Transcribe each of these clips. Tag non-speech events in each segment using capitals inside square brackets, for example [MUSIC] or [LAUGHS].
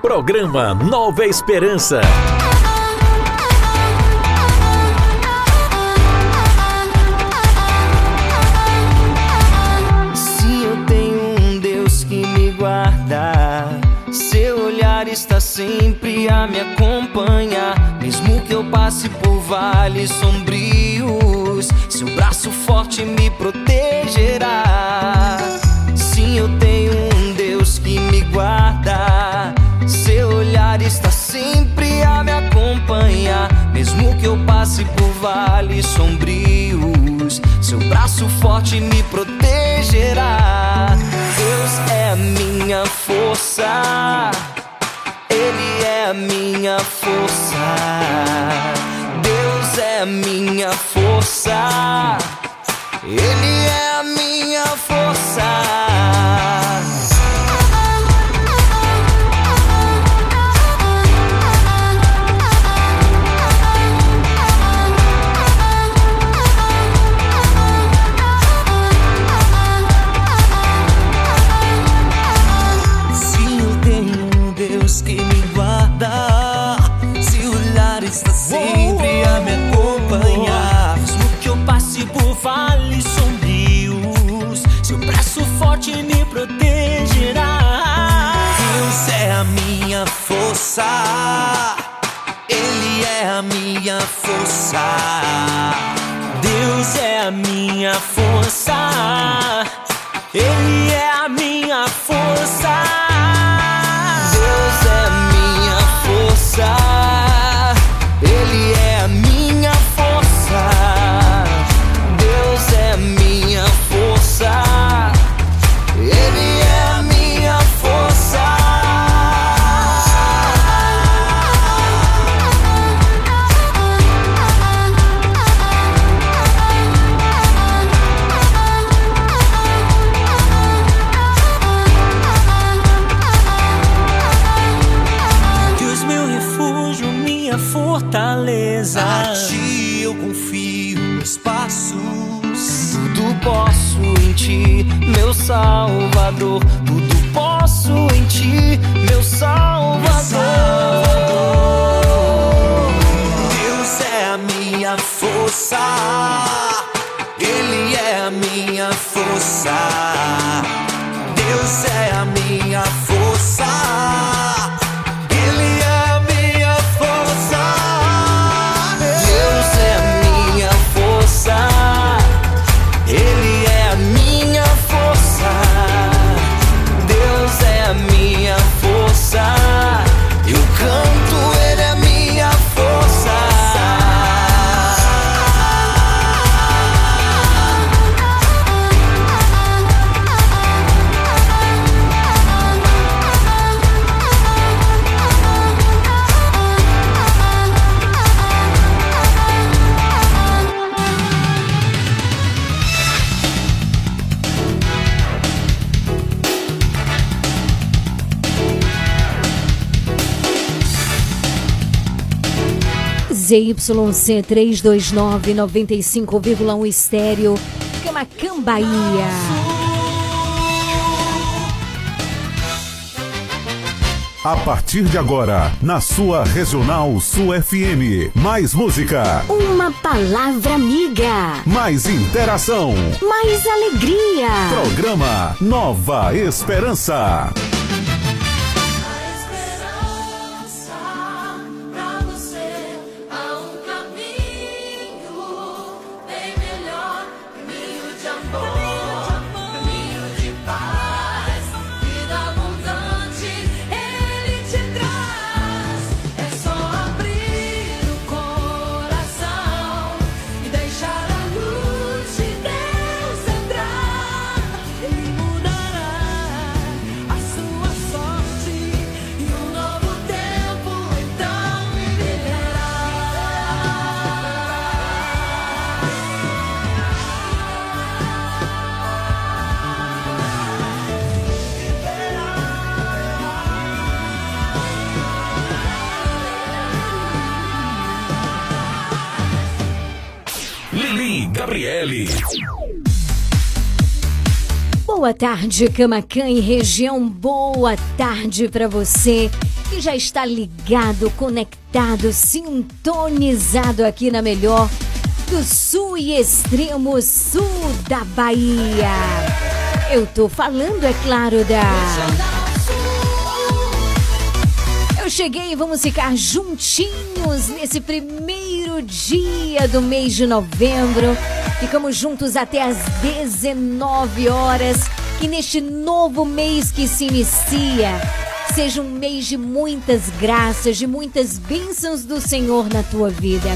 Programa Nova Esperança. Se eu tenho um Deus que me guarda, seu olhar está sempre a me acompanhar. Mesmo que eu passe por vales sombrios, seu braço forte me protegerá. Sim, eu tenho um Deus que me guarda. Olhar está sempre a me acompanhar. Mesmo que eu passe por vales sombrios, seu braço forte me protegerá. Deus é a minha força. Ele é a minha força. Deus é a minha força. Ele é a minha força. Braço forte me protegerá. Deus é a minha força, Ele é a minha força. Deus é a minha força. Ele é a minha força. Força. ZYC 329 95,1 estéreo, Camacan, Bahia. A partir de agora, na sua Regional Sul FM. Mais música, Uma palavra amiga, mais interação. mais alegria. Programa Nova Esperança. Tarde, Camacan e região. Boa tarde para você que já está ligado, conectado, sintonizado aqui na melhor do sul e extremo sul da Bahia. Eu tô falando, é claro, da. Eu cheguei e vamos ficar juntinhos nesse primeiro dia do mês de novembro. Ficamos juntos até às 19 horas. E neste novo mês que se inicia, seja um mês de muitas graças, de muitas bênçãos do Senhor na tua vida.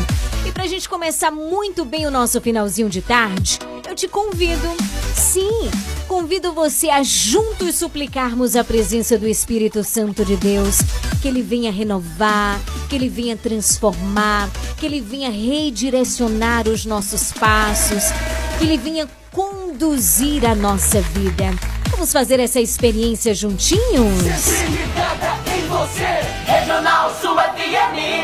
E pra gente começar muito bem o nosso finalzinho de tarde, eu te convido, sim, convido você a juntos suplicarmos a presença do Espírito Santo de Deus, que ele venha renovar, que ele venha transformar, que ele venha redirecionar os nossos passos, que ele venha conduzir a nossa vida. Vamos fazer essa experiência juntinhos? Em você, Regional Sul FM.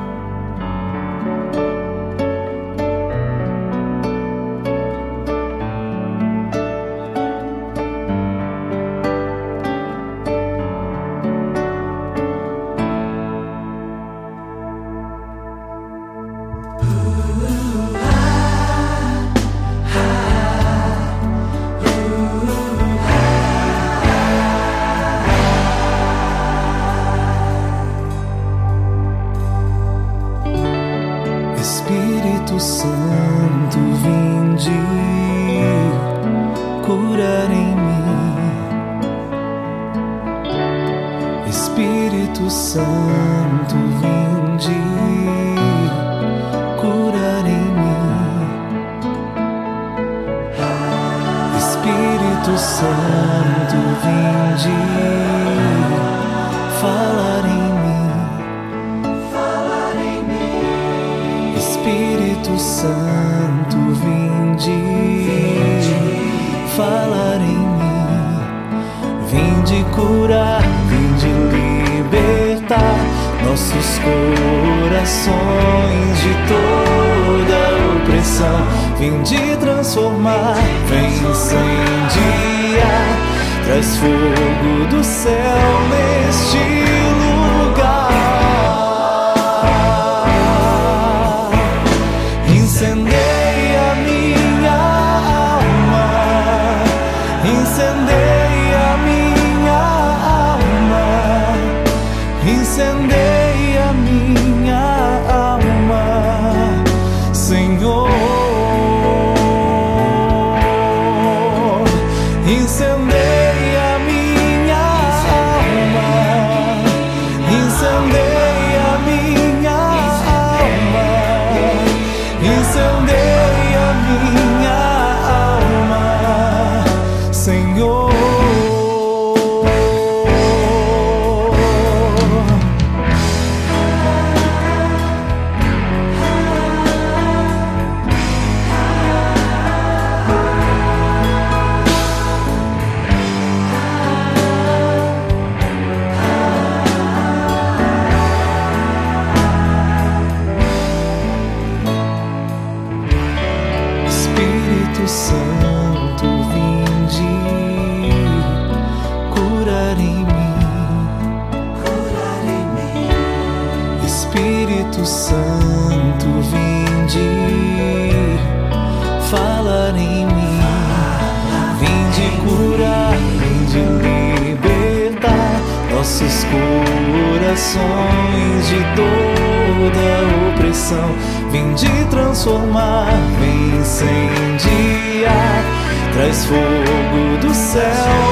Transformar, vem incendiar, traz fogo do céu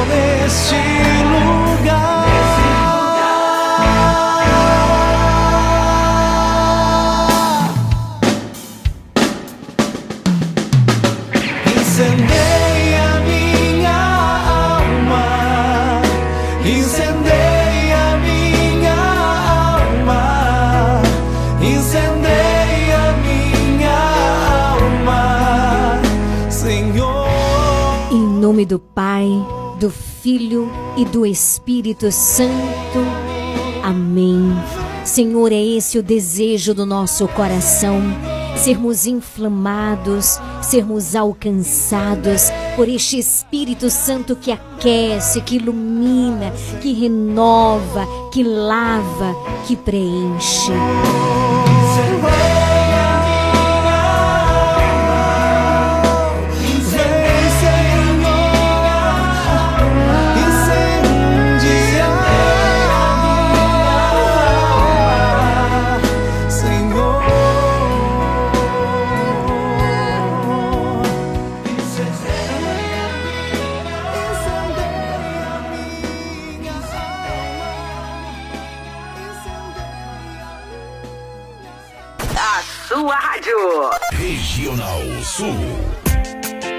Filho e do Espírito Santo. Amém. Senhor, é esse o desejo do nosso coração. sermos inflamados, sermos alcançados por este Espírito Santo que aquece, que ilumina, que renova, que lava, que preenche. Regional Sul.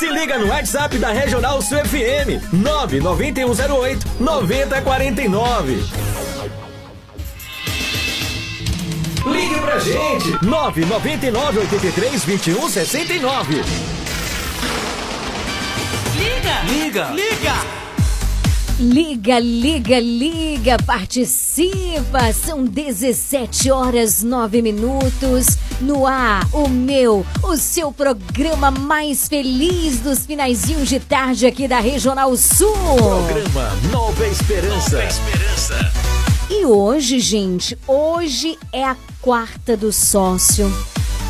Se liga no WhatsApp da Regional Sul FM 99108 9049. Ligue pra gente 999 83 21 69. Liga! Liga! Liga! Liga, liga, liga, participa! São 17 horas 9 minutos. No ar, o meu, o seu programa mais feliz dos finaizinhos de tarde aqui da Regional Sul. Programa Nova Esperança. Nova Esperança. E hoje, gente, hoje é a quarta do sócio.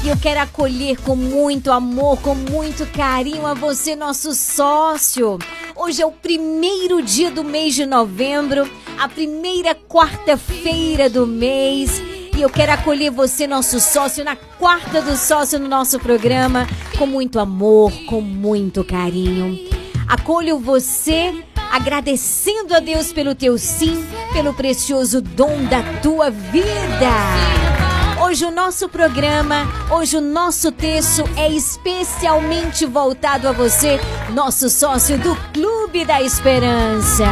E eu quero acolher com muito amor, com muito carinho a você, nosso sócio. Hoje é o primeiro dia do mês de novembro, a primeira quarta-feira do mês. E eu quero acolher você, nosso sócio, na quarta do sócio no nosso programa, com muito amor, com muito carinho. Acolho você agradecendo a Deus pelo teu sim, pelo precioso dom da tua vida. Hoje o nosso programa, hoje o nosso texto é especialmente voltado a você, nosso sócio do Clube da Esperança.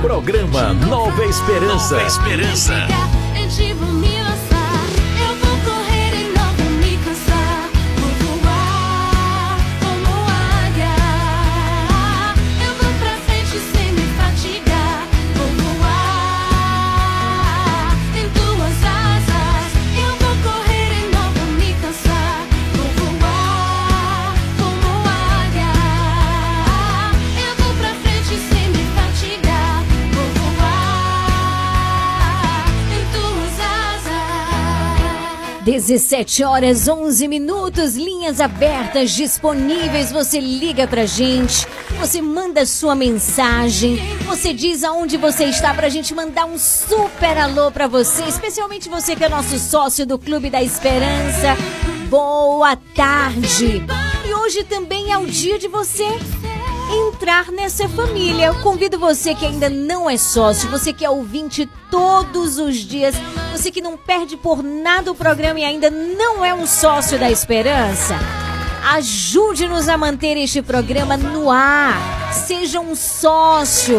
Programa Nova Esperança. Nova Esperança. Dezessete horas onze minutos, linhas abertas disponíveis. Você liga pra gente, você manda sua mensagem, você diz aonde você está pra gente mandar um super alô pra você, especialmente você que é nosso sócio do Clube da Esperança. Boa tarde! E hoje também é o dia de você entrar nessa família. Convido você que ainda não é sócio, você que é ouvinte todos os dias, você que não perde por nada o programa e ainda não é um sócio da Esperança. Ajude-nos a manter este programa no ar. Seja um sócio.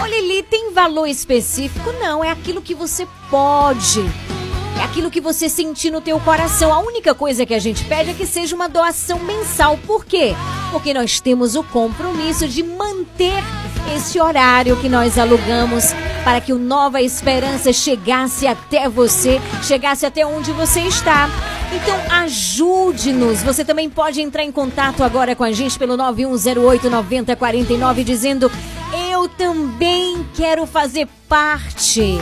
Olha ali, tem valor específico? Não, é aquilo que você pode. É aquilo que você sentir no teu coração. A única coisa que a gente pede é que seja uma doação mensal. Por quê? Porque nós temos o compromisso de manter esse horário que nós alugamos para que o Nova Esperança chegasse até você, chegasse até onde você está. Então ajude-nos. Você também pode entrar em contato agora com a gente pelo 9108 9049 dizendo eu também quero fazer parte.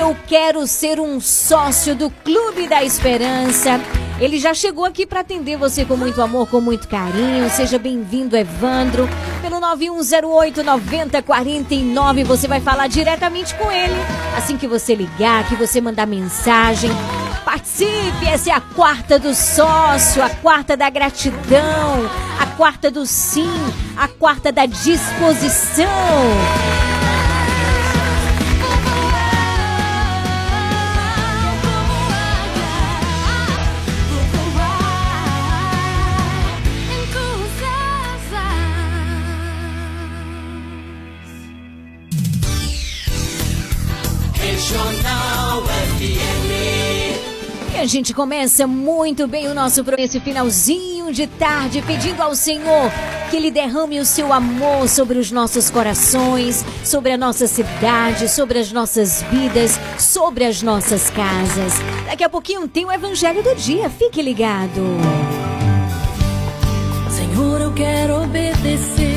Eu quero ser um sócio do Clube da Esperança. Ele já chegou aqui para atender você com muito amor, com muito carinho. Seja bem-vindo, Evandro. Pelo 9108 9049, você vai falar diretamente com ele. Assim que você ligar, que você mandar mensagem. Participe, essa é a quarta do sócio, a quarta da gratidão, a quarta do sim, a quarta da disposição. A gente começa muito bem o nosso esse finalzinho de tarde, pedindo ao Senhor que Ele derrame o seu amor sobre os nossos corações, sobre a nossa cidade, sobre as nossas vidas, sobre as nossas casas. Daqui a pouquinho tem o Evangelho do Dia, fique ligado. Senhor, eu quero obedecer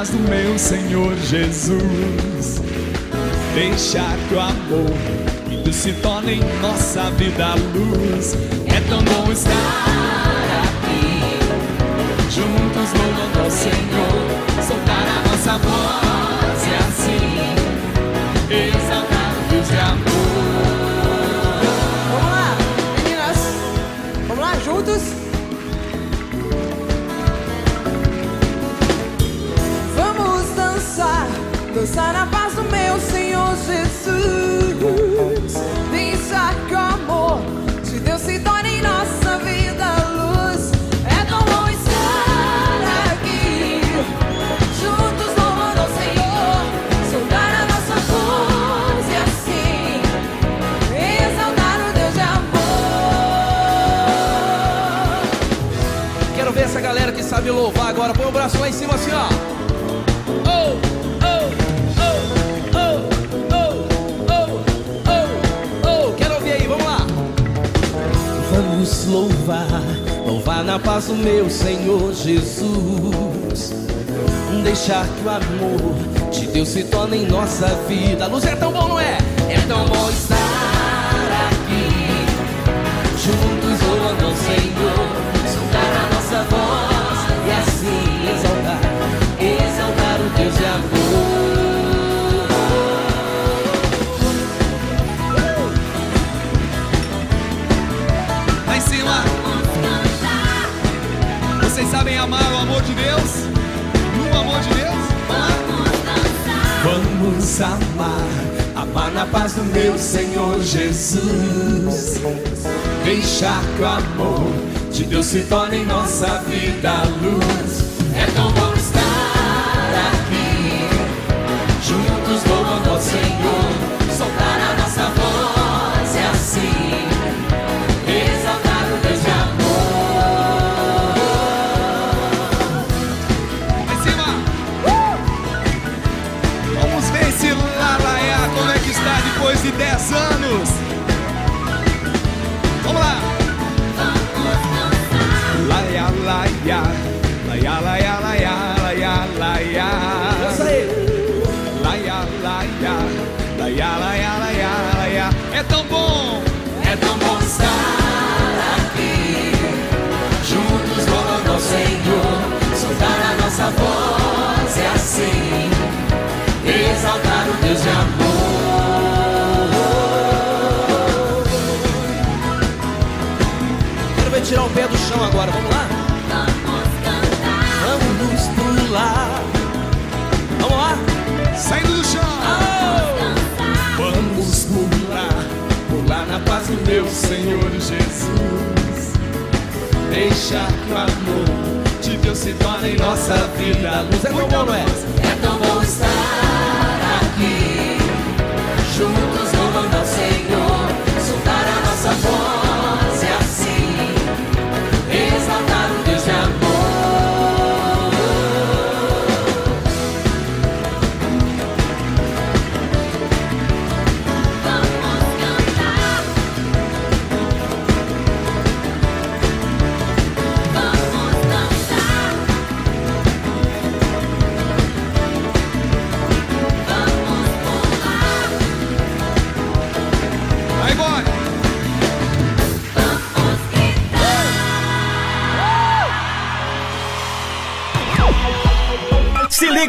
paz do meu Senhor Jesus. Deixar que o amor Deus se torne em nossa vida luz. É tão bom estar aqui, juntos louvando ao Senhor, soltar a nossa voz dançar na paz do meu Senhor Jesus. Deixar que o amor de Deus se torne em nossa vida luz. É tão bom estar aqui, juntos louvando ao Senhor, soltar a nossa voz e assim exaltar o Deus de amor. Quero ver essa galera que sabe louvar agora. Põe o braço lá em cima assim, ó. Na paz o meu Senhor Jesus. Deixar que o amor de Deus se torne em nossa vida. A luz é tão bom, não é? É tão bom estar sabem amar o amor de Deus? No amor de Deus? Vamos amar, amar na paz do meu Senhor Jesus. Deixar que o amor de Deus se torne em nossa vida luz. É tão bom depois de 10 anos. Vamos lá. Laia, laia, laia, laia, laia, laia, laia. Laia, laia, laia, laia, laia, laia. É tão bom. É tão bom estar aqui, juntos louvando ao Senhor, soltar a nossa voz e assim exaltar o Deus de amor. Agora, vamos lá? Vamos pular. Vamos lá? Saindo do chão. Vamos pular, pular na paz do meu Senhor Jesus. Deixa que o amor de Deus se torne em nossa vida. A luz é tão bom, não é? É tão bom estar aqui,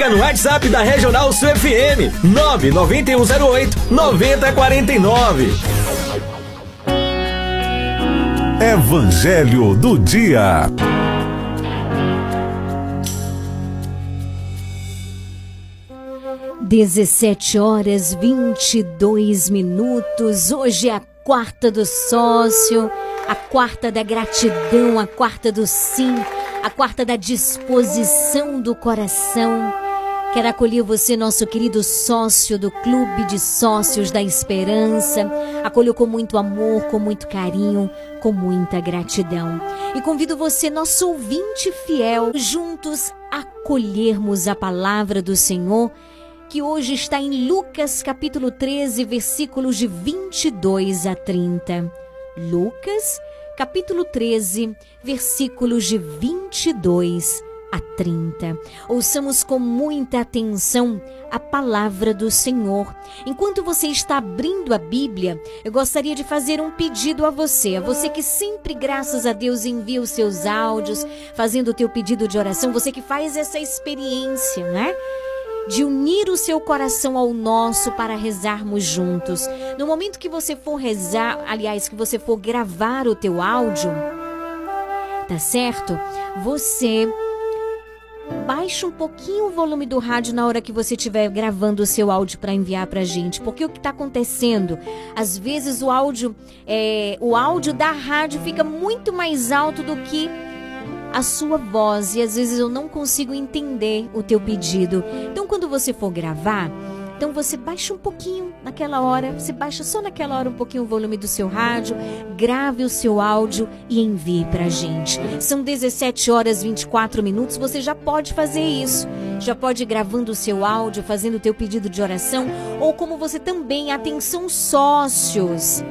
liga no WhatsApp da Regional Sul FM 99108 9049. Evangelho do Dia. Dezessete horas 22 minutos. Hoje é a quarta do sócio, a quarta da gratidão, a quarta do sim, a quarta da disposição do coração. Quero acolher você, nosso querido sócio do Clube de Sócios da Esperança. Acolho com muito amor, com muito carinho, com muita gratidão. E convido você, nosso ouvinte fiel, juntos acolhermos a palavra do Senhor, que hoje está em Lucas capítulo 13, versículos de 22 a 30. Lucas capítulo 13, versículos de 22 a 30. Ouçamos com muita atenção a palavra do Senhor. Enquanto você está abrindo a Bíblia, eu gostaria de fazer um pedido a você, a você que sempre, graças a Deus, envia os seus áudios, fazendo o teu pedido de oração, você que faz essa experiência, né? De unir o seu coração ao nosso para rezarmos juntos. No momento que você for rezar, aliás, que você for gravar o teu áudio, tá certo? Você baixa um pouquinho o volume do rádio na hora que você estiver gravando o seu áudio para enviar para gente, porque o que está acontecendo? Às vezes o áudio, é, o áudio da rádio fica muito mais alto do que a sua voz e às vezes eu não consigo entender o teu pedido. Então, quando você for gravar, então você baixa um pouquinho naquela hora, você baixa só naquela hora um pouquinho o volume do seu rádio, grave o seu áudio e envie pra gente. São 17 horas 24 minutos, você já pode fazer isso. Já pode ir gravando o seu áudio, fazendo o teu pedido de oração, ou como você também, atenção sócios.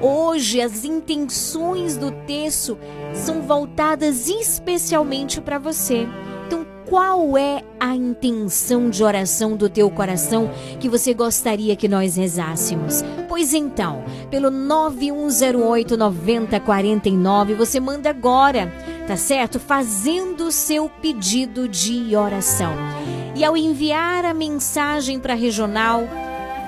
Hoje as intenções do texto são voltadas especialmente para você. Então, qual é a intenção de oração do teu coração que você gostaria que nós rezássemos? Pois então, pelo 9108 9049, você manda agora, tá certo? Fazendo o seu pedido de oração. E ao enviar a mensagem para a regional,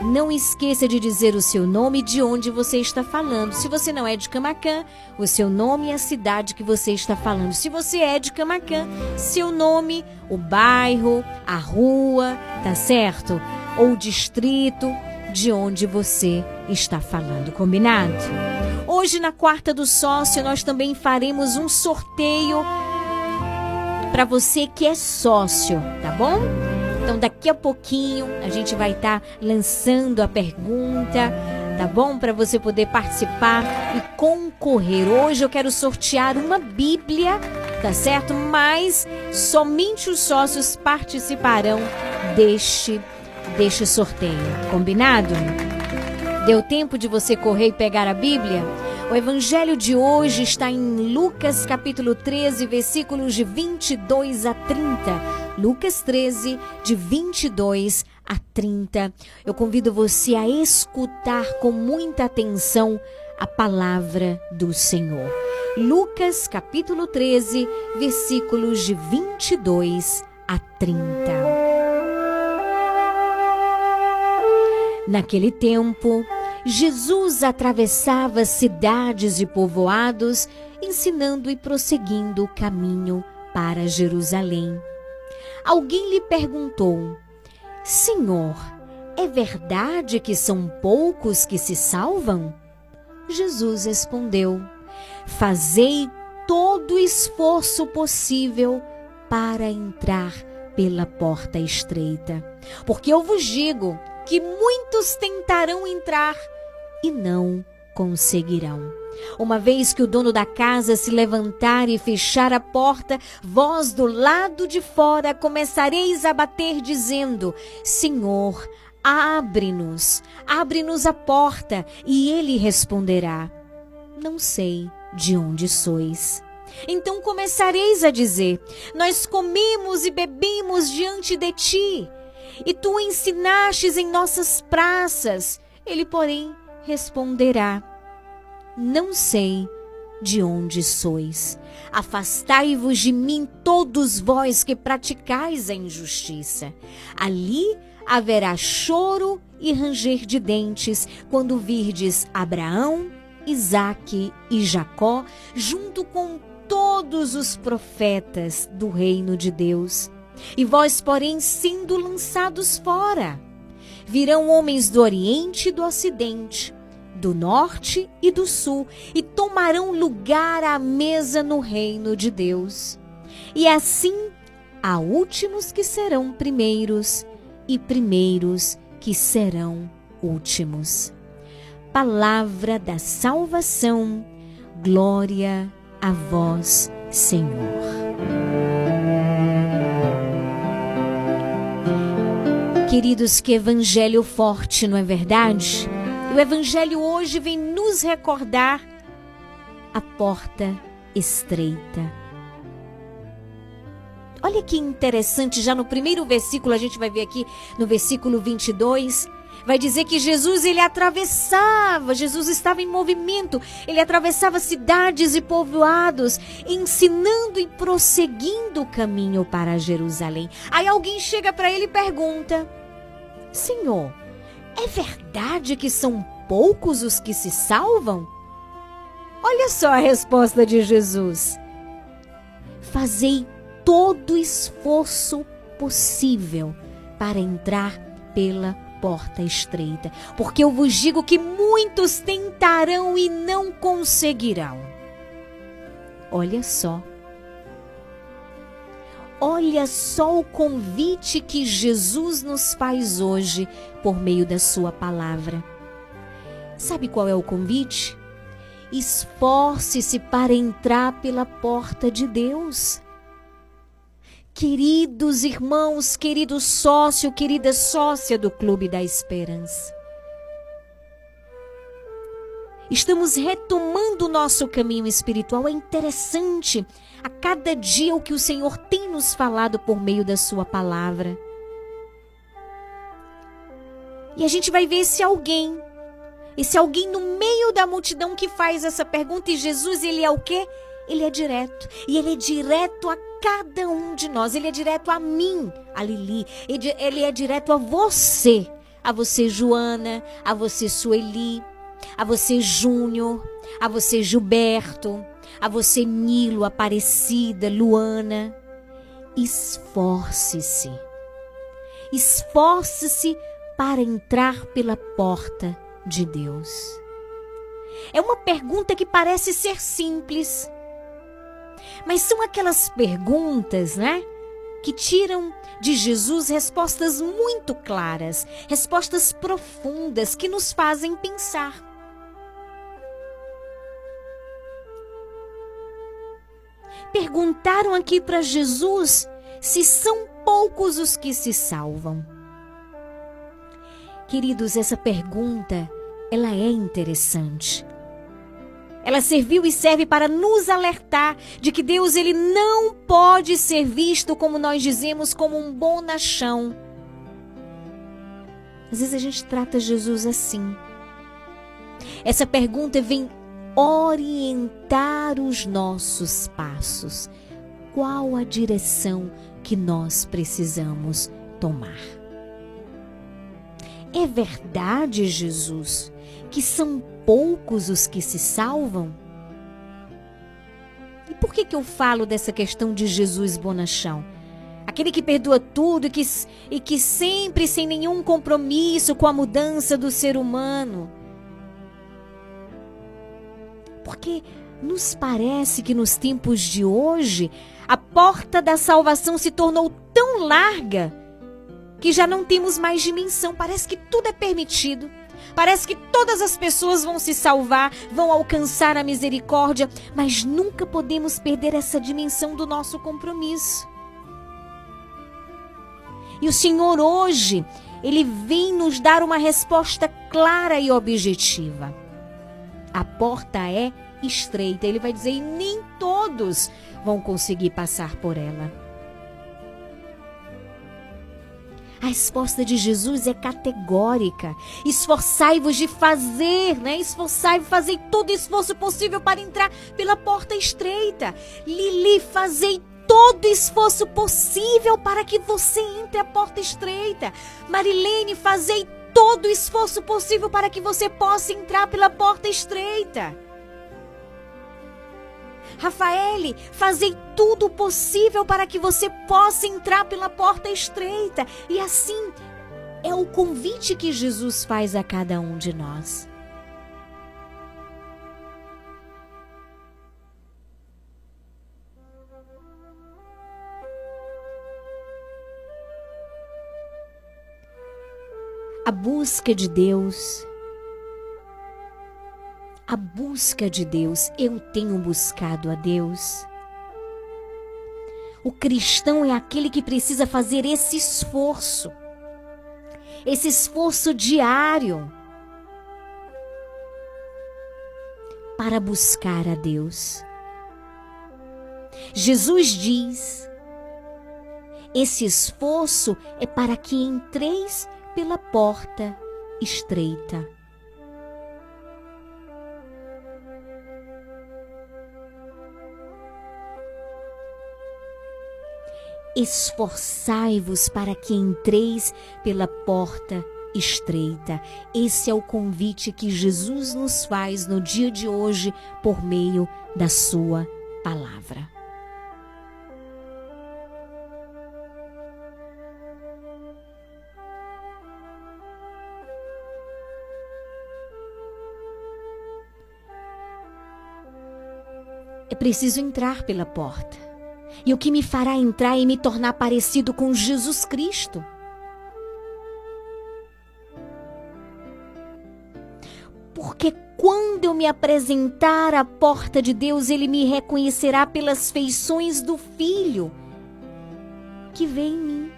não esqueça de dizer o seu nome e de onde você está falando. Se você não é de Camacan, o seu nome e a cidade que você está falando. Se você é de Camacan, seu nome, o bairro, a rua, tá certo? Ou o distrito de onde você está falando, combinado? Hoje, na quarta do sócio, nós também faremos um sorteio para você que é sócio, tá bom? Então, daqui a pouquinho a gente vai estar tá lançando a pergunta, tá bom? Para você poder participar e concorrer. Hoje eu quero sortear uma Bíblia, tá certo? Mas somente os sócios participarão deste, deste sorteio. Combinado? Deu tempo de você correr e pegar a Bíblia? O evangelho de hoje está em Lucas capítulo 13, versículos de 22 a 30. Lucas 13, de 22 a 30. Eu convido você a escutar com muita atenção a palavra do Senhor. Lucas capítulo 13, versículos de 22 a 30. Naquele tempo, Jesus atravessava cidades e povoados, ensinando e prosseguindo o caminho para Jerusalém. Alguém lhe perguntou: Senhor, é verdade que são poucos que se salvam? Jesus respondeu: Fazei todo o esforço possível para entrar pela porta estreita. Porque eu vos digo que muitos tentarão entrar e não conseguirão. Uma vez que o dono da casa se levantar e fechar a porta, vós do lado de fora começareis a bater, dizendo: Senhor, abre-nos, abre-nos a porta. E ele responderá: Não sei de onde sois. Então começareis a dizer: Nós comemos e bebemos diante de ti, e tu ensinastes em nossas praças. Ele, porém, responderá: não sei de onde sois. Afastai-vos de mim, todos vós que praticais a injustiça. Ali haverá choro e ranger de dentes quando virdes Abraão, Isaque e Jacó, junto com todos os profetas do reino de Deus. E vós, porém, sendo lançados fora. Virão homens do Oriente e do Ocidente do norte e do sul, e tomarão lugar à mesa no reino de Deus. E assim há últimos que serão primeiros, e primeiros que serão últimos. Palavra da salvação, glória a vós, Senhor. Queridos, que evangelho forte, não é verdade? O Evangelho hoje vem nos recordar a porta estreita. Olha que interessante, já no primeiro versículo, a gente vai ver aqui no versículo 22, vai dizer que Jesus ele atravessava, Jesus estava em movimento, ele atravessava cidades e povoados, ensinando e prosseguindo o caminho para Jerusalém. Aí alguém chega para ele e pergunta: Senhor, é verdade que são poucos os que se salvam? Olha só a resposta de Jesus. Fazei todo esforço possível para entrar pela porta estreita, porque eu vos digo que muitos tentarão e não conseguirão. Olha só. Olha só o convite que Jesus nos faz hoje por meio da Sua palavra. Sabe qual é o convite? Esforce-se para entrar pela porta de Deus. Queridos irmãos, querido sócio, querida sócia do Clube da Esperança. Estamos retomando o nosso caminho espiritual. É interessante a cada dia o que o Senhor tem nos falado por meio da Sua palavra. E a gente vai ver esse alguém, esse alguém no meio da multidão que faz essa pergunta. E Jesus, ele é o quê? Ele é direto. E ele é direto a cada um de nós. Ele é direto a mim, a Lili. Ele é direto a você. A você, Joana. A você, Sueli. A você, Júnior. A você, Gilberto. A você, Nilo, Aparecida, Luana. Esforce-se. Esforce-se para entrar pela porta de Deus. É uma pergunta que parece ser simples, mas são aquelas perguntas, né? Que tiram de Jesus respostas muito claras, respostas profundas que nos fazem pensar. Perguntaram aqui para Jesus se são poucos os que se salvam. Queridos, essa pergunta, ela é interessante. Ela serviu e serve para nos alertar de que Deus ele não pode ser visto como nós dizemos como um bonachão. Às vezes a gente trata Jesus assim. Essa pergunta vem orientar os nossos passos. Qual a direção que nós precisamos tomar? É verdade, Jesus, que são poucos os que se salvam? E por que, que eu falo dessa questão de Jesus bonachão? Aquele que perdoa tudo e que, e que sempre sem nenhum compromisso com a mudança do ser humano. Porque nos parece que nos tempos de hoje a porta da salvação se tornou tão larga que já não temos mais dimensão. Parece que tudo é permitido. Parece que todas as pessoas vão se salvar, vão alcançar a misericórdia, mas nunca podemos perder essa dimensão do nosso compromisso. E o Senhor hoje, ele vem nos dar uma resposta clara e objetiva. A porta é estreita, ele vai dizer, e nem todos vão conseguir passar por ela. A resposta de Jesus é categórica. Esforçai-vos de fazer, né? Esforçai-vos, fazei todo esforço possível para entrar pela porta estreita. Lili, fazei todo esforço possível para que você entre a porta estreita. Marilene, fazei todo esforço possível para que você possa entrar pela porta estreita. Rafaele, fazei tudo possível para que você possa entrar pela porta estreita. E assim é o convite que Jesus faz a cada um de nós. A busca de Deus a busca de Deus. Eu tenho buscado a Deus. O cristão é aquele que precisa fazer esse esforço, esse esforço diário, para buscar a Deus. Jesus diz: esse esforço é para que entreis pela porta estreita. Esforçai-vos para que entreis pela porta estreita. Esse é o convite que Jesus nos faz no dia de hoje por meio da Sua palavra. É preciso entrar pela porta. E o que me fará entrar e me tornar parecido com Jesus Cristo? Porque quando eu me apresentar à porta de Deus, ele me reconhecerá pelas feições do Filho que vê em mim.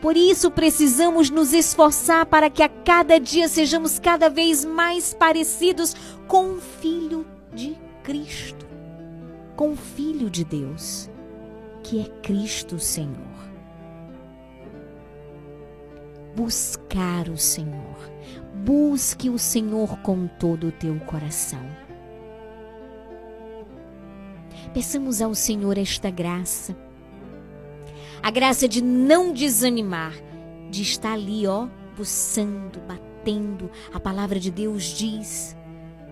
Por isso precisamos nos esforçar para que a cada dia sejamos cada vez mais parecidos com o Filho de Cristo, com o Filho de Deus, que é Cristo Senhor. Buscar o Senhor busque o Senhor com todo o teu coração. Peçamos ao Senhor esta graça, a graça de não desanimar, de estar ali, ó, buçando, batendo. A palavra de Deus diz: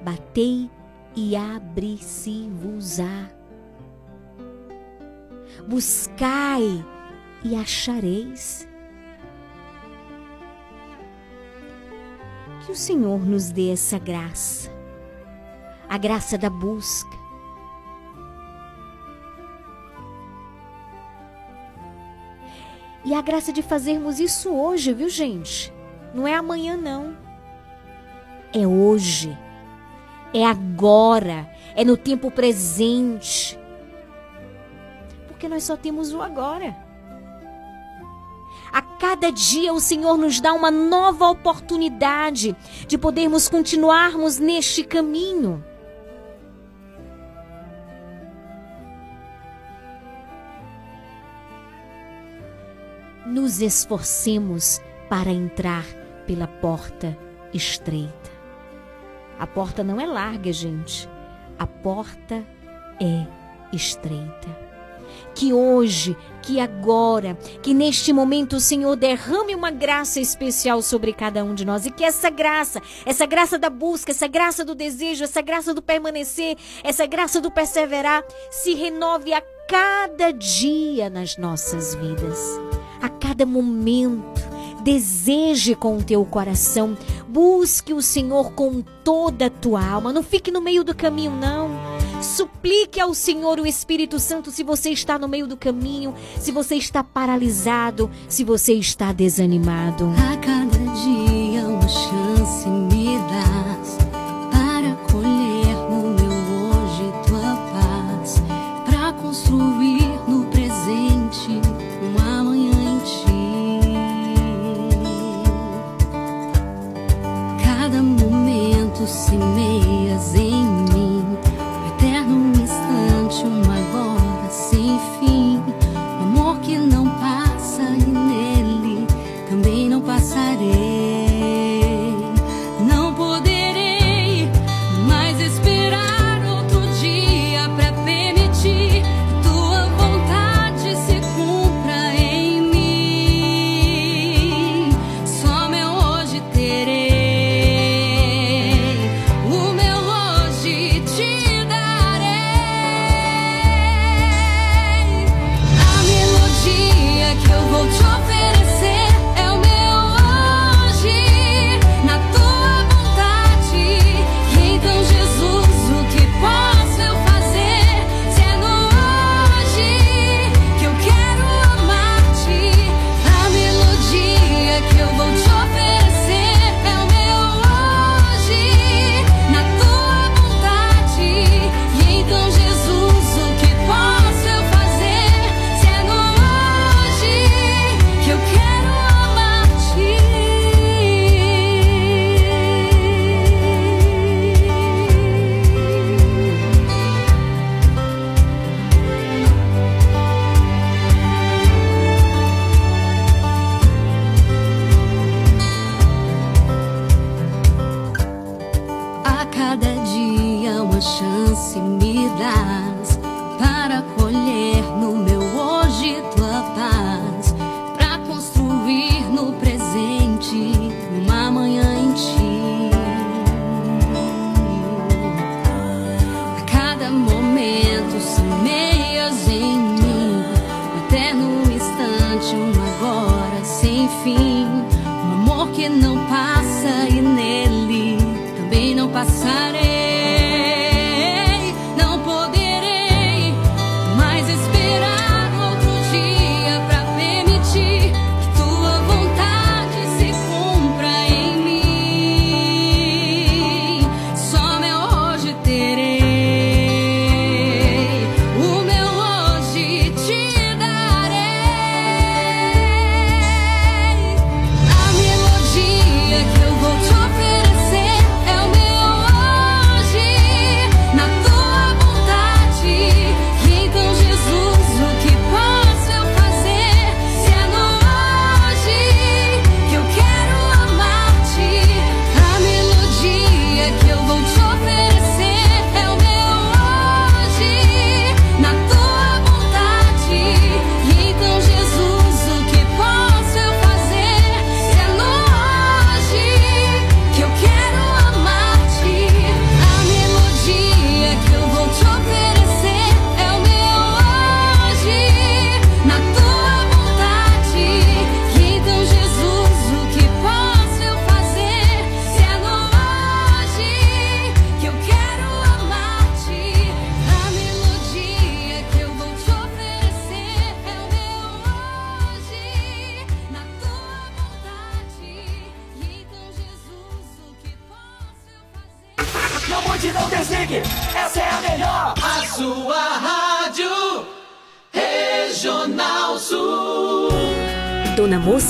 batei e abre-se-vos-á. Buscai e achareis. Que o Senhor nos dê essa graça, a graça da busca. E a graça de fazermos isso hoje, viu, gente? Não é amanhã, não. É hoje. É agora. É no tempo presente. Porque nós só temos o agora. A cada dia o Senhor nos dá uma nova oportunidade de podermos continuarmos neste caminho. Nos esforcemos para entrar pela porta estreita. A porta não é larga, gente. A porta é estreita que hoje, que agora, que neste momento o Senhor derrame uma graça especial sobre cada um de nós e que essa graça, essa graça da busca, essa graça do desejo, essa graça do permanecer, essa graça do perseverar se renove a cada dia nas nossas vidas, a cada momento. Deseje com o teu coração, busque o Senhor com toda a tua alma, não fique no meio do caminho, não. Suplique ao Senhor o Espírito Santo se você está no meio do caminho, se você está paralisado, se você está desanimado. A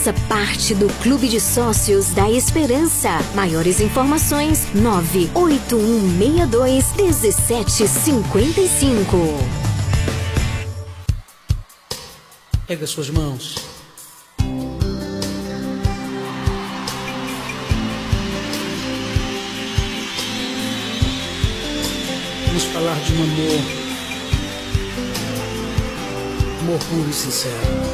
Faça parte do Clube de Sócios da Esperança. Maiores informações: 98162 1755. Pega suas mãos. Vamos falar de um amor. Amor puro e sincero.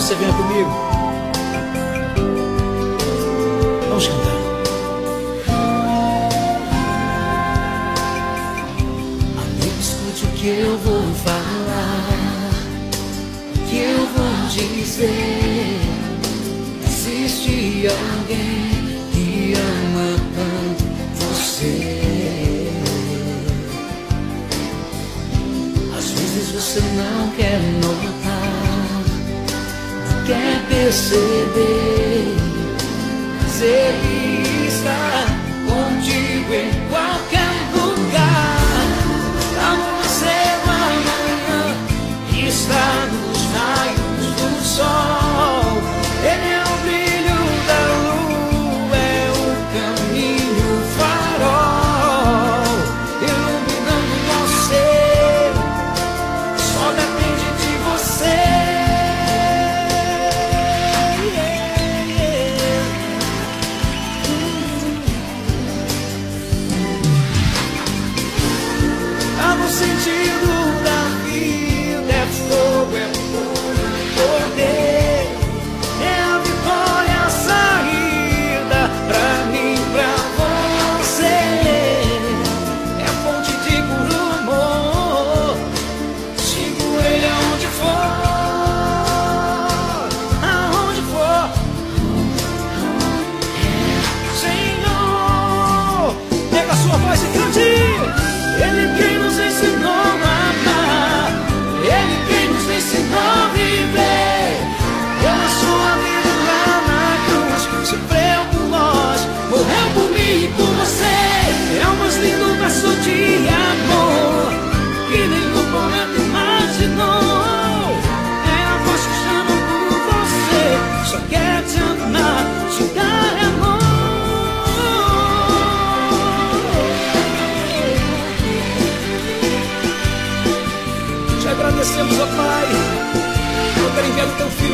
Você venha comigo. Vamos cantar. Amigo, escute o que eu vou falar, o que eu vou dizer. Existe alguém que ama tanto você. Às vezes você não quer notar, quer perceber, mas ele está contigo em qualquer lugar. Céu amanhã, está nos raios do sol.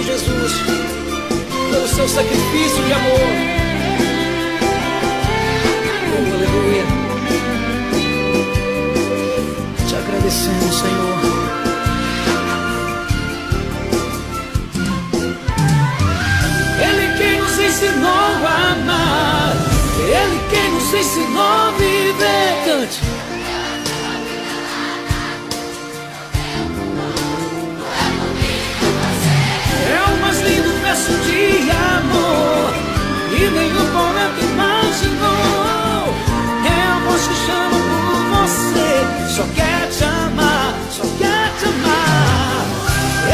Jesus, pelo seu sacrifício de amor. Oh, aleluia. Te agradecemos, Senhor. Ele quem nos ensinou a amar, Ele quem nos ensinou a viver. Cante. Verso de amor. E nenhum poeta imaginou. É a voz que chama por você. Só quer te amar, só quer te amar.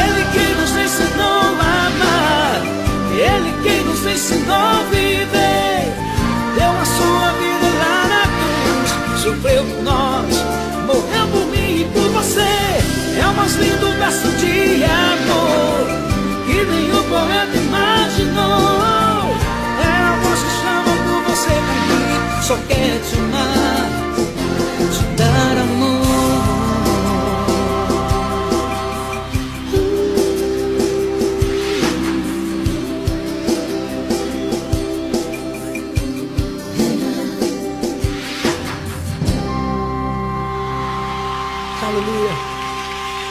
Ele que nos ensinou a amar. Ele que nos ensinou a viver. Deu a sua vida lá na cruz. Sofreu por nós, morreu por mim e por você. É o mais lindo verso de amor. Que nenhum poeta imaginou. É a voz que chama por você mim, só quer te amar, te dar amor. Aleluia.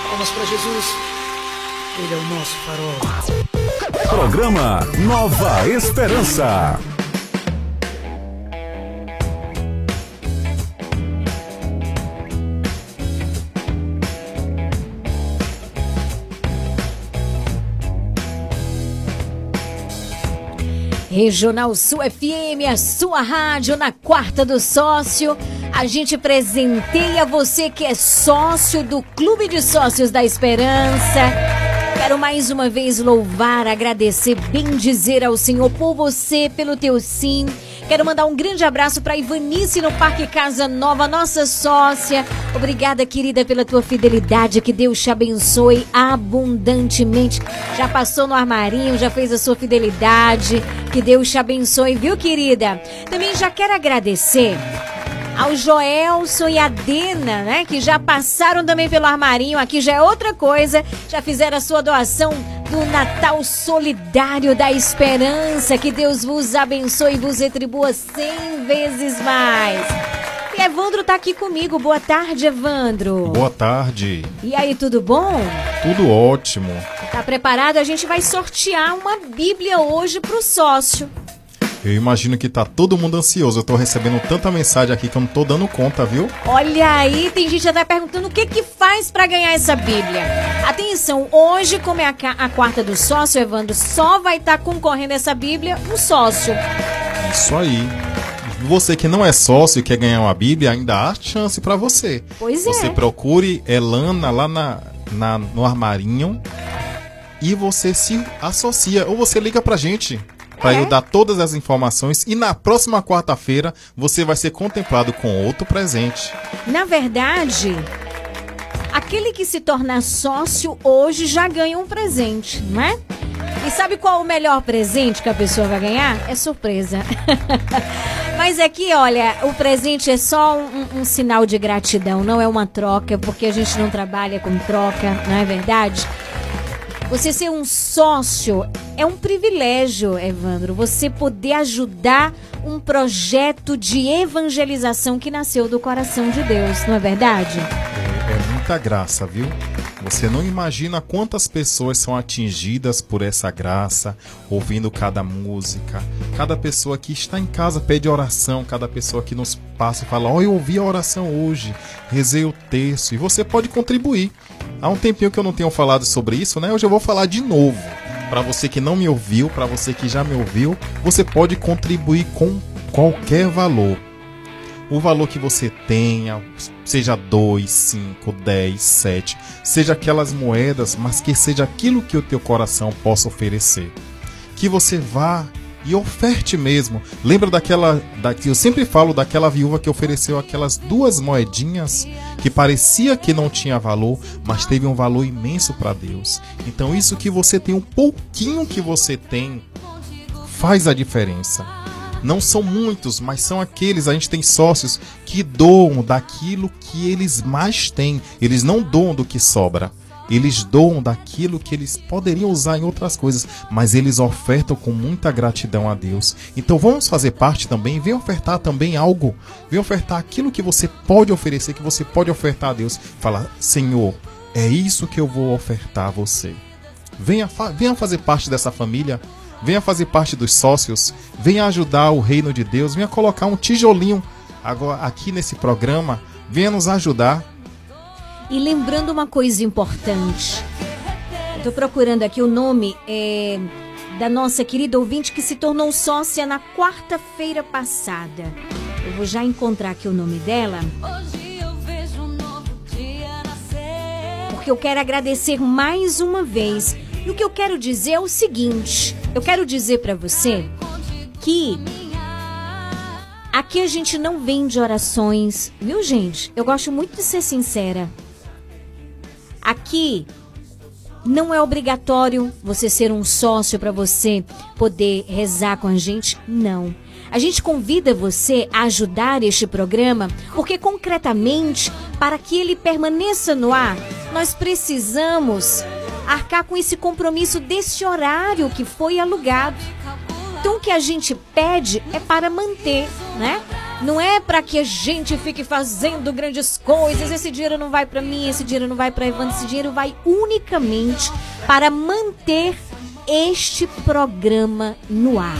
Palmas para Jesus. Ele é o nosso farol. Programa Nova Esperança. Regional Sul FM, a sua rádio na quarta do sócio. A gente presenteia você que é sócio do Clube de Sócios da Esperança. Quero mais uma vez louvar, agradecer, bendizer ao Senhor por você, pelo teu sim. Quero mandar um grande abraço para Ivanice no Parque Casa Nova, nossa sócia. Obrigada, querida, pela tua fidelidade. Que Deus te abençoe abundantemente. Já passou no armarinho, já fez a sua fidelidade. Que Deus te abençoe, viu, querida? Também já quero agradecer ao Joelson e a Dena, né? Que já passaram também pelo armarinho. Aqui já é outra coisa. Já fizeram a sua doação do Natal Solidário da Esperança. Que Deus vos abençoe e vos retribua cem vezes mais. E Evandro tá aqui comigo. Boa tarde, Evandro. Boa tarde. E aí, tudo bom? Tudo ótimo. Tá preparado? A gente vai sortear uma Bíblia hoje pro sócio. Eu imagino que tá todo mundo ansioso. Eu tô recebendo tanta mensagem aqui que eu não tô dando conta, viu? Olha aí, tem gente até perguntando o que que faz pra ganhar essa Bíblia. Atenção, hoje, como é a, a quarta do sócio, Evandro, só vai estar concorrendo essa Bíblia um sócio. Isso aí. Você que não é sócio e quer ganhar uma Bíblia, ainda há chance pra você. Pois é. Você procure Elana lá na, na- no armarinho e você se associa. Ou você liga pra gente. Pra É. eu dar todas as informações. E na próxima quarta-feira você vai ser contemplado com outro presente. Na verdade, aquele que se tornar sócio hoje já ganha um presente, não é? E sabe qual o melhor presente que a pessoa vai ganhar? É surpresa. [LAUGHS] Mas aqui, olha, o presente é só um, um sinal de gratidão, não é uma troca, porque a gente não trabalha com troca, não é verdade? Você ser um sócio é um privilégio, Evandro. Você poder ajudar um projeto de evangelização que nasceu do coração de Deus, não é verdade? Muita graça, viu? Você não imagina quantas pessoas são atingidas por essa graça, ouvindo cada música. Cada pessoa que está em casa pede oração, cada pessoa que nos passa e fala: Ó, eu ouvi a oração hoje, rezei o texto, e você pode contribuir. Há um tempinho que eu não tenho falado sobre isso, né? Hoje eu vou falar de novo. Para você que não me ouviu, para você que já me ouviu, você pode contribuir com qualquer valor o valor que você tenha, seja 2, 5, 10, 7, seja aquelas moedas, mas que seja aquilo que o teu coração possa oferecer. Que você vá e oferte mesmo. Lembra daquela, da, que eu sempre falo daquela viúva que ofereceu aquelas duas moedinhas que parecia que não tinha valor, mas teve um valor imenso para Deus. Então isso que você tem, um pouquinho que você tem, faz a diferença. Não são muitos, mas são aqueles, a gente tem sócios que doam daquilo que eles mais têm. Eles não doam do que sobra. Eles doam daquilo que eles poderiam usar em outras coisas, mas eles ofertam com muita gratidão a Deus. Então vamos fazer parte também, vem ofertar também algo, vem ofertar aquilo que você pode oferecer, que você pode ofertar a Deus. Fala, Senhor, é isso que eu vou ofertar a você. Venha, fa venha fazer parte dessa família, venha fazer parte dos sócios, venha ajudar o reino de Deus, venha colocar um tijolinho agora aqui nesse programa, venha nos ajudar. E lembrando uma coisa importante. Tô procurando aqui o nome é, da nossa querida ouvinte que se tornou sócia na quarta-feira passada. Eu vou já encontrar aqui o nome dela. Porque eu quero agradecer mais uma vez. E o que eu quero dizer é o seguinte: eu quero dizer para você que aqui a gente não vende orações, viu, gente? Eu gosto muito de ser sincera. Aqui não é obrigatório você ser um sócio para você poder rezar com a gente, não. A gente convida você a ajudar este programa, porque concretamente, para que ele permaneça no ar, nós precisamos arcar com esse compromisso desse horário que foi alugado. Então o que a gente pede é para manter, né? Não é para que a gente fique fazendo grandes coisas. Esse dinheiro não vai para mim, esse dinheiro não vai para Evandro, esse dinheiro vai unicamente para manter este programa no ar.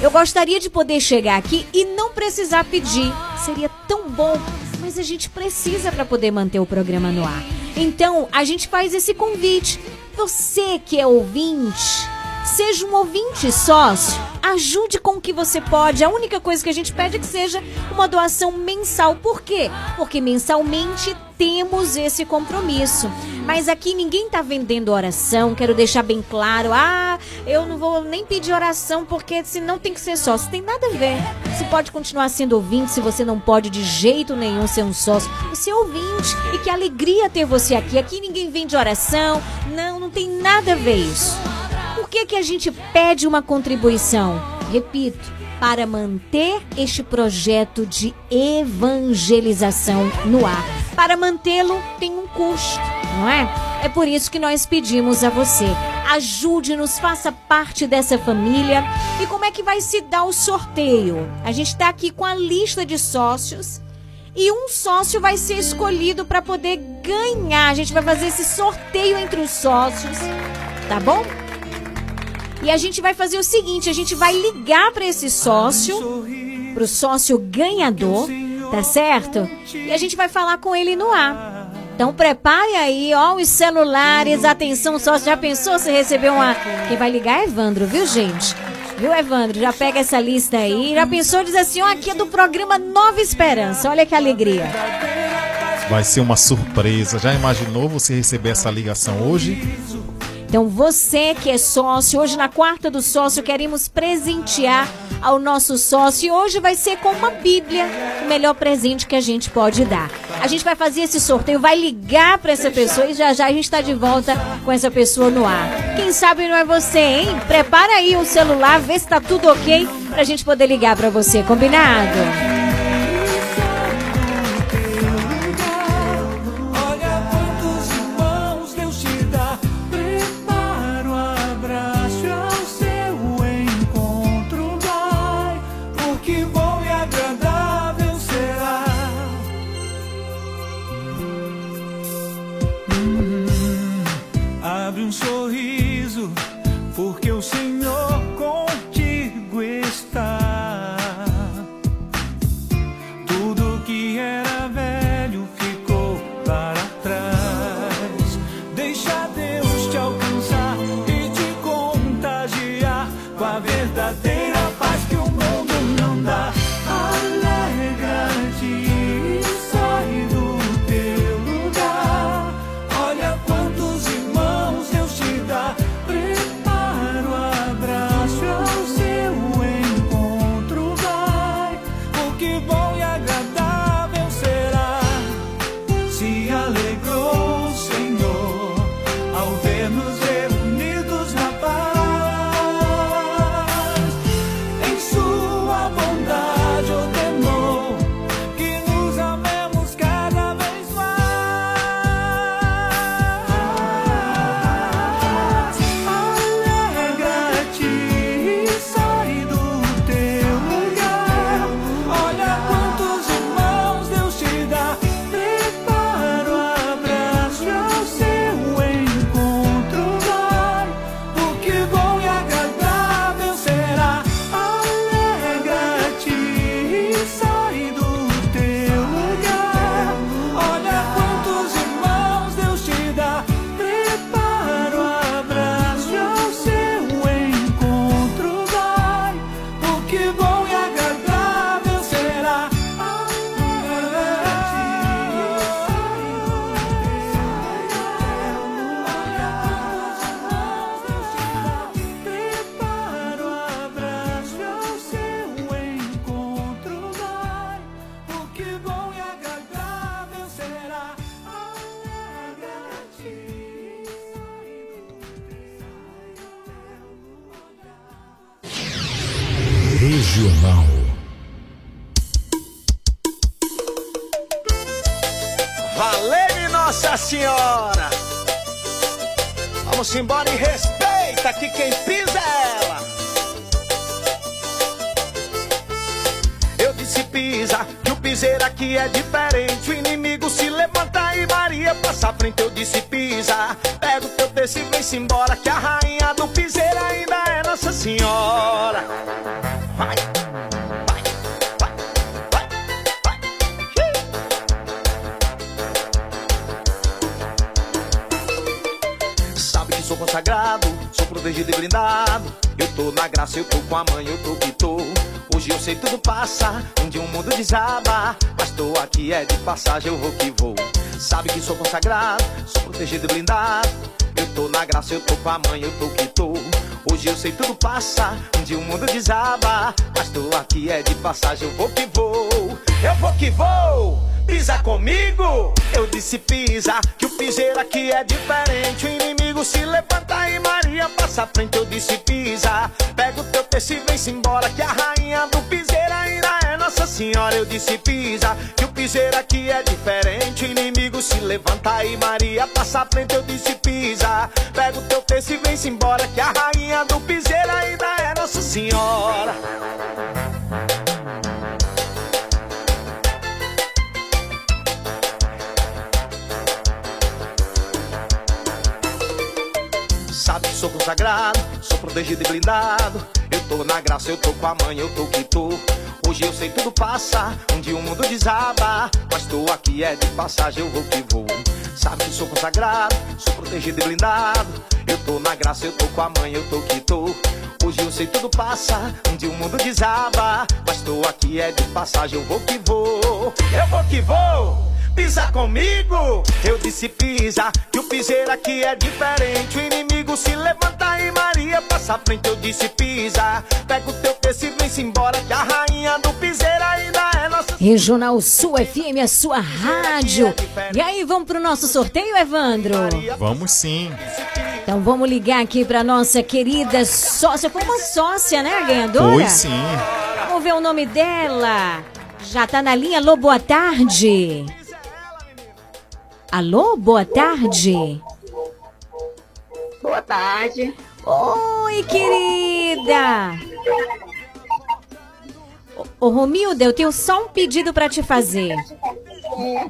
Eu gostaria de poder chegar aqui e não precisar pedir. Seria tão bom, mas a gente precisa para poder manter o programa no ar. Então, a gente faz esse convite. Você que é ouvinte, Seja um ouvinte sócio, ajude com o que você pode. A única coisa que a gente pede é que seja uma doação mensal. Por quê? Porque mensalmente temos esse compromisso. Mas aqui ninguém tá vendendo oração, quero deixar bem claro. Ah, eu não vou nem pedir oração porque senão tem que ser sócio. Tem nada a ver. Você pode continuar sendo ouvinte se você não pode de jeito nenhum ser um sócio. Você é ouvinte e que alegria ter você aqui. Aqui ninguém vende oração. Não, não tem nada a ver isso. Por que, que a gente pede uma contribuição? Repito, para manter este projeto de evangelização no ar. Para mantê-lo tem um custo, não é? É por isso que nós pedimos a você. Ajude-nos, faça parte dessa família. E como é que vai se dar o sorteio? A gente está aqui com a lista de sócios e um sócio vai ser escolhido para poder ganhar. A gente vai fazer esse sorteio entre os sócios, tá bom? E a gente vai fazer o seguinte, a gente vai ligar para esse sócio, pro sócio ganhador, tá certo? E a gente vai falar com ele no ar. Então prepare aí, ó, os celulares, atenção sócio, já pensou se receber uma... Quem vai ligar é Evandro, viu gente? Viu, Evandro? Já pega essa lista aí. Já pensou, diz assim, ó, aqui é do programa Nova Esperança. Olha que alegria. Vai ser uma surpresa. Já imaginou você receber essa ligação hoje? Então você que é sócio, hoje na quarta do sócio queremos presentear ao nosso sócio e hoje vai ser com uma Bíblia, o melhor presente que a gente pode dar. A gente vai fazer esse sorteio, vai ligar para essa pessoa e já já a gente está de volta com essa pessoa no ar. Quem sabe não é você, hein? Prepara aí o celular, vê se tá tudo ok pra gente poder ligar para você, combinado? Abre um sorriso, porque o Senhor contigo graça, eu tô com a mãe, eu tô que tô. Hoje eu sei tudo passa, um o mundo desaba. Mas tô aqui é de passagem, eu vou que vou. Eu vou que vou. Pisa comigo, eu disse pisa, que o piseiro aqui é diferente. O inimigo se levanta e Maria passa à frente, eu disse pisa. Pega o teu texto e vem-se embora, que a rainha do piseiro ainda é Nossa Senhora. Eu disse pisa, que o piseiro aqui é diferente. O inimigo se levanta e Maria passa à frente, eu disse pisa. Pega o teu texto e vem-se embora, que a rainha do piseiro ainda é Nossa Senhora. Sabe que sou consagrado, sou protegido e blindado. Eu tô na graça, eu tô com a mãe, eu tô que tô. Hoje eu sei tudo passa, um dia o mundo desaba. Mas tô aqui é de passagem, eu vou que vou. Sabe que sou consagrado, sou protegido e blindado. Eu tô na graça, eu tô com a mãe, eu tô que tô. Hoje eu sei tudo passa, um dia o mundo desaba. Mas tô aqui é de passagem, eu vou que vou. Eu vou que vou. Pisa comigo, eu disse pisa, que o piseiro aqui é diferente. O inimigo se levanta e Maria passa à frente, eu disse pisa. Pega o teu texto e vem-se embora, que a rainha do piseiro ainda é nossa. Regional Sul FM, a sua rádio. E aí, vamos pro nosso sorteio, Evandro? Vamos sim. Então vamos ligar aqui pra nossa querida sócia. Foi uma sócia, né, ganhadora? Foi sim. Vamos ver o nome dela. Já tá na linha. Alô, boa tarde. Alô, boa tarde. Boa tarde. Oi, querida. Ô, Romilda, eu tenho só um pedido pra te fazer.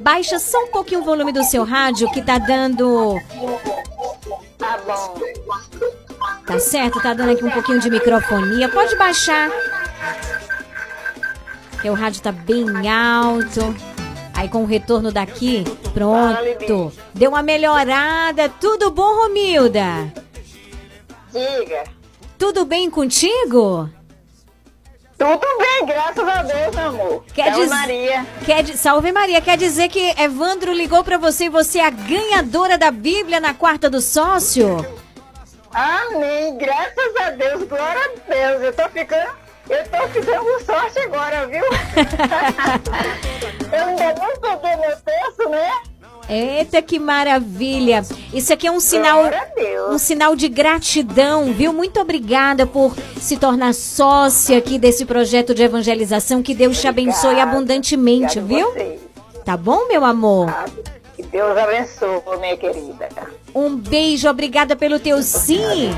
Baixa só um pouquinho o volume do seu rádio que tá dando. Tá bom. Tá certo? Tá dando aqui um pouquinho de microfonia. Pode baixar. Porque o rádio tá bem alto. Aí com o retorno daqui, pronto. Deu uma melhorada. Tudo bom, Romilda? Diga. Tudo bem contigo? Tudo bem, graças a Deus, meu amor. Quer Salve diz- Maria. Quer Salve Maria, quer dizer que Evandro ligou pra você e você é a ganhadora da Bíblia na quarta do sócio? Amém, graças a Deus, glória a Deus. Eu tô ficando, eu tô ficando com sorte agora, viu? [LAUGHS] eu ainda não peguei meu texto, né? Eita, que maravilha! Isso aqui é um sinal, um sinal de gratidão, viu? Muito obrigada por se tornar sócia aqui desse projeto de evangelização. Que Deus te abençoe Obrigada. abundantemente, Obrigada viu? a vocês. Tá bom, meu amor? Que Deus abençoe, minha querida. Um beijo, obrigada pelo teu sim.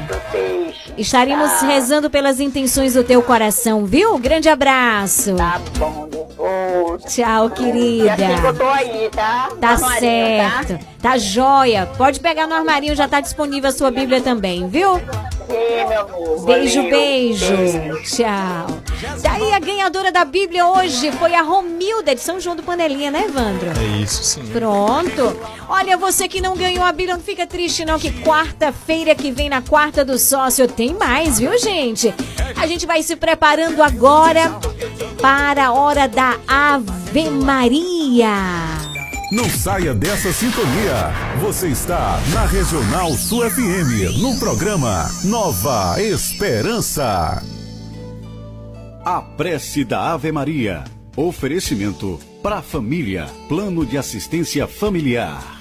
Estaremos Tá. rezando pelas intenções do teu coração, viu? Grande abraço. Tá bom. Tchau, querida. Que eu tô aí, tá? Tá armarinho, certo. Tá joia. Pode pegar no armarinho, já tá disponível a sua Bíblia também, viu? Sim, meu amor. Beijo, Valeu. beijo. Tchau. Daí a ganhadora da Bíblia hoje foi a Romilda de São João do Panelinha, né, Evandro? É isso sim. Pronto. Olha, você que não ganhou a Bíblia, não fica triste não, que quarta-feira que vem, na quarta do sócio, tem mais, viu, gente? A gente vai se preparando agora para a hora da Ave Maria. Não saia dessa sintonia. Você está na Regional Sul FM, no programa Nova Esperança. A prece da Ave Maria. Oferecimento para a família. Plano de assistência familiar.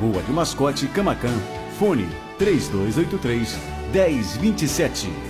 Rua de Mascote, Camacan. Fone 3283 1027.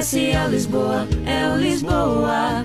Comercial Lisboa, é o Lisboa.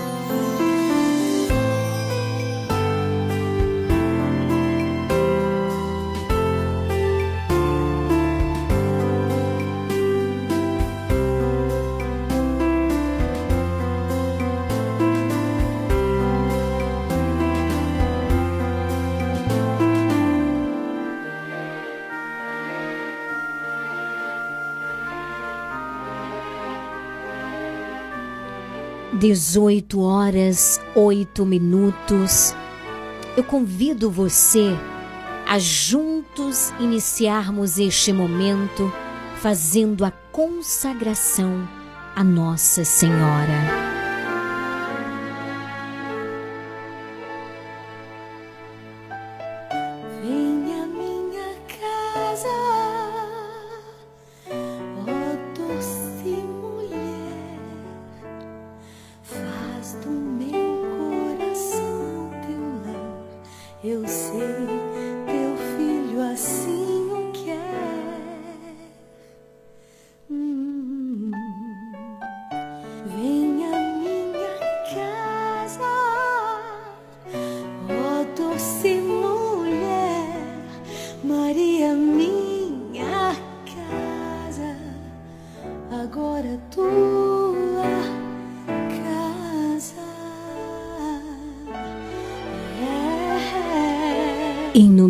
Dezoito horas, oito minutos. Eu convido você a juntos iniciarmos este momento fazendo a consagração a Nossa Senhora.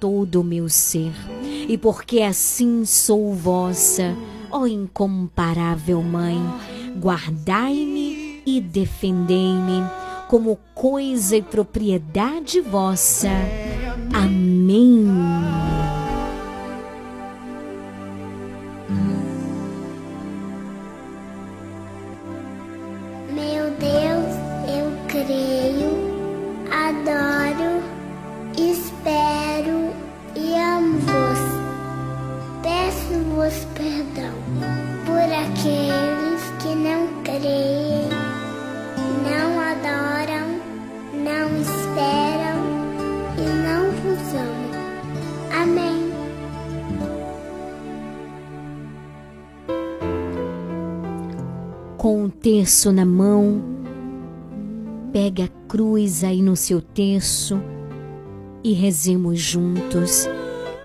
todo o meu ser. E porque assim sou vossa, ó incomparável Mãe, guardai-me e defendei-me como coisa e propriedade vossa. Amém. Aqueles que não creem, não adoram, não esperam e não vos amam. Amém. com um terço na mão, pega a cruz aí no seu terço e rezemos juntos.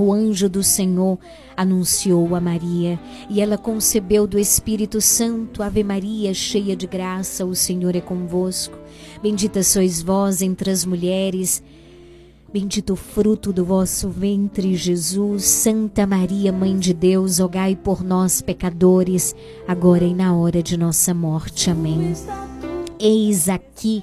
O anjo do Senhor anunciou a Maria e ela concebeu do Espírito Santo. Ave Maria, cheia de graça, o Senhor é convosco. Bendita sois vós entre as mulheres. Bendito o fruto do vosso ventre, Jesus. Santa Maria, Mãe de Deus, rogai por nós, pecadores, agora e na hora de nossa morte. Amém. Eis aqui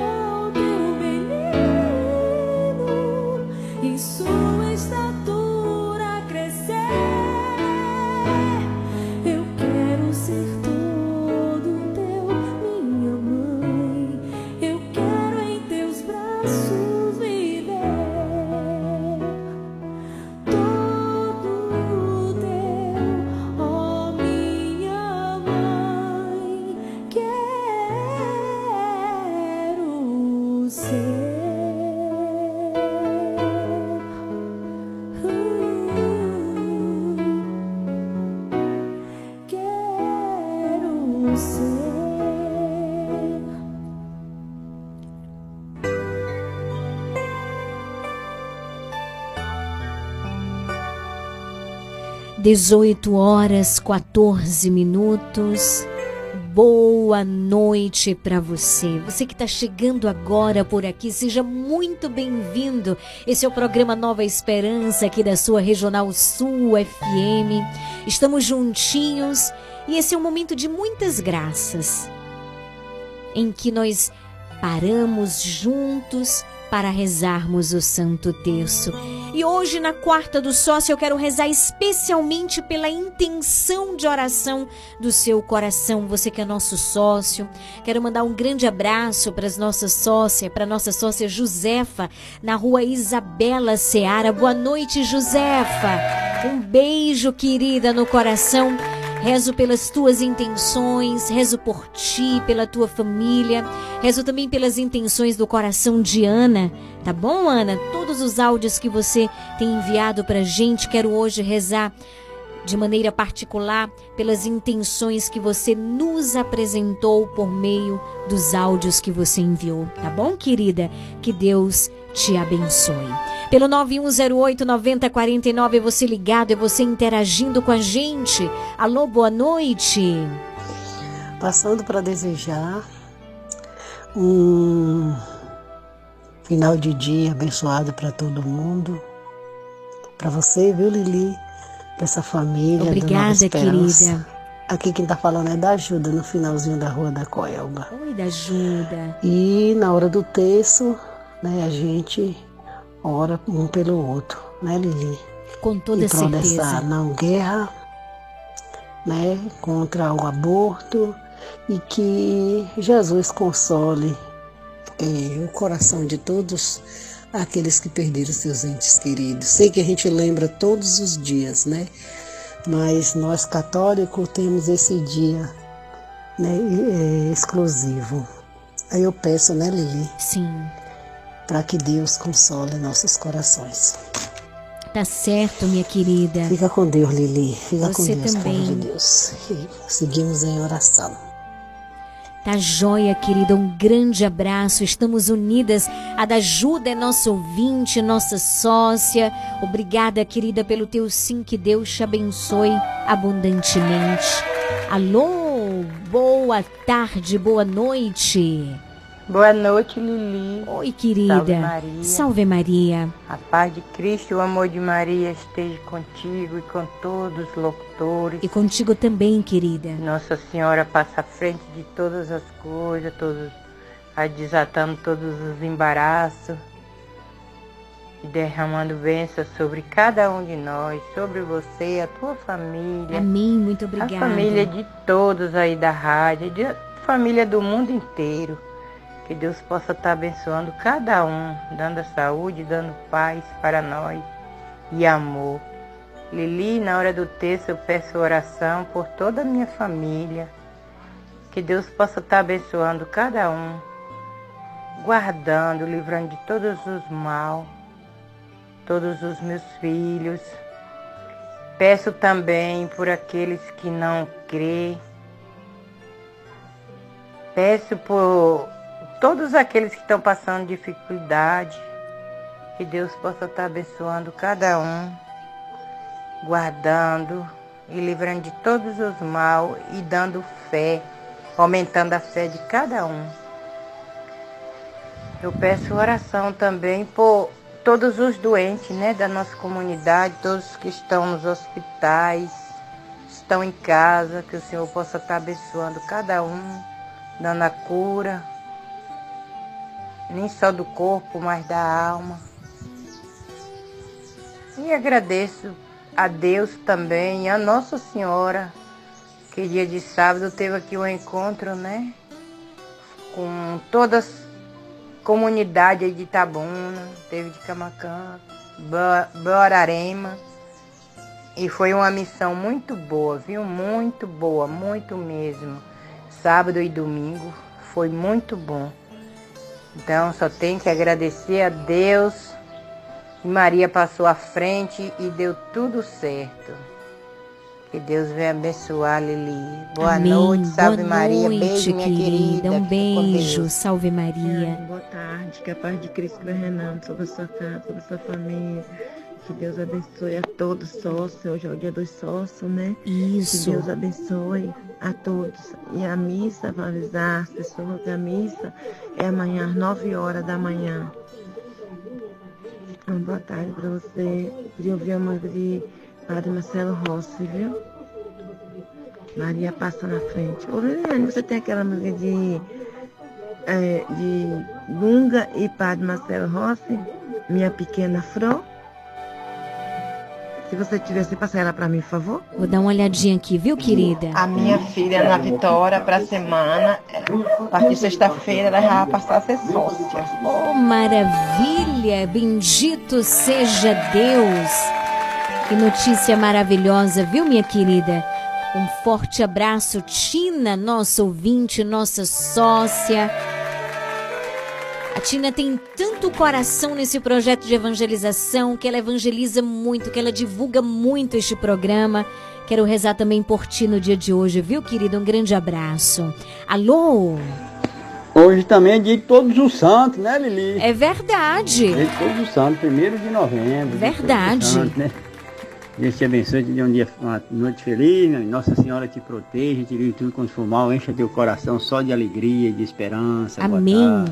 18 horas 14 minutos. Boa noite para você. Você que está chegando agora por aqui, seja muito bem-vindo. Esse é o programa Nova Esperança aqui da sua Regional Sul FM. Estamos juntinhos e esse é um momento de muitas graças em que nós paramos juntos para rezarmos o Santo Terço. E hoje, na quarta do sócio, eu quero rezar especialmente pela intenção de oração do seu coração. Você que é nosso sócio. Quero mandar um grande abraço para as nossas sócias, para a nossa sócia Josefa, na rua Isabela Seara. Boa noite, Josefa. Um beijo, querida, no coração. Rezo pelas tuas intenções, rezo por ti, pela tua família, rezo também pelas intenções do coração de Ana, tá bom, Ana? Todos os áudios que você tem enviado pra gente, quero hoje rezar de maneira particular pelas intenções que você nos apresentou por meio dos áudios que você enviou, tá bom, querida? Que Deus te abençoe. Pelo 9108-9049, é você ligado, é você interagindo com a gente. Alô, boa noite. Passando para desejar um final de dia abençoado para todo mundo. Para você, viu, Lili? Para essa família. Obrigada, querida. Aqui quem tá falando é da ajuda, no finalzinho da rua da Coelba. Oi, da ajuda. E na hora do terço, né, a gente ora um pelo outro, né, Lili? Com toda certeza. dessa não guerra, né, contra o aborto e que Jesus console eh, o coração de todos aqueles que perderam seus entes queridos. Sei que a gente lembra todos os dias, né? Mas nós católicos temos esse dia né, eh, exclusivo. Aí eu peço, né, Lili? Sim. Para que Deus console nossos corações. Tá certo, minha querida. Fica com Deus, Lili. Fica com Você Deus, também. de Deus. E seguimos em oração. Tá joia, querida. Um grande abraço. Estamos unidas. A da Ajuda é nossa ouvinte, nossa sócia. Obrigada, querida, pelo teu sim. Que Deus te abençoe abundantemente. Alô, boa tarde, boa noite. Boa noite, Lili. Oi, querida. Salve Maria. Salve Maria. A paz de Cristo e o amor de Maria esteja contigo e com todos os locutores. E contigo também, querida. Nossa Senhora passa à frente de todas as coisas, todos, a desatando todos os embaraços e derramando bênçãos sobre cada um de nós, sobre você, a tua família. Amém. Muito obrigada. A família de todos aí da rádio, de família do mundo inteiro. Que Deus possa estar abençoando cada um, dando a saúde, dando paz para nós e amor. Lili, na hora do texto eu peço oração por toda a minha família. Que Deus possa estar abençoando cada um, guardando, livrando de todos os mal, todos os meus filhos. Peço também por aqueles que não crê. Peço por todos aqueles que estão passando dificuldade. Que Deus possa estar abençoando cada um, guardando e livrando de todos os mal e dando fé, aumentando a fé de cada um. Eu peço oração também por todos os doentes né, da nossa comunidade, todos que estão nos hospitais, estão em casa, que o Senhor possa estar abençoando cada um, dando a cura, nem só do corpo, mas da alma. E agradeço a Deus também, a Nossa Senhora, que dia de sábado teve aqui um encontro, né? Com todas as comunidades aí de Itabuna, teve de Camacã, Bo- Borarema. E foi uma missão muito boa, viu? Muito boa, muito mesmo. Sábado e domingo foi muito bom. Então só tenho que agradecer a Deus. E Maria passou à frente e deu tudo certo. Que Deus venha abençoar, Lili. Boa Amém. noite, salve Boa Maria. noite, Beijo, minha querida. Um Fica com beijo. Salve Maria. Boa tarde, que a paz de Cristo vai reinando sobre a sua casa, sobre a sua família. que Deus abençoe a todos sócios. Hoje é o dia dos sócios, né? Isso. Que Deus abençoe a todos. E a missa, para avisar as pessoas que a missa é amanhã às 9 horas da manhã. Uma boa tarde para você. Queria ouvir a música de Padre Marcelo Rossi, viu? Maria passa na frente. Ô Liliane, você tem aquela música de, é, de Lunga e Padre Marcelo Rossi? Minha pequena Fro? Se você tivesse, passa ela para mim, por favor. Vou dar uma olhadinha aqui, viu, querida? A minha filha, Ana Vitória, para a semana, a partir de sexta-feira, ela já vai passar a ser sócia. Oh, maravilha! Bendito seja Deus! Que notícia maravilhosa, viu, minha querida? Um forte abraço, Tina, nossa ouvinte, nossa sócia. Tina tem tanto coração nesse projeto de evangelização, que ela evangeliza muito, que ela divulga muito este programa. Quero rezar também por ti no dia de hoje, viu, querida? Um grande abraço. Alô? Hoje também é dia de todos os santos, né, Lili? É verdade. Dia de todos os santos, primeiro de novembro. Verdade. santos, né? Deus te abençoe, te dê um dia, uma noite feliz, né? Nossa Senhora te proteja, te livre tudo quanto for mal, encha teu coração só de alegria e de esperança. Amém.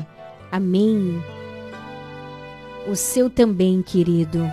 Amém. O seu também, querido.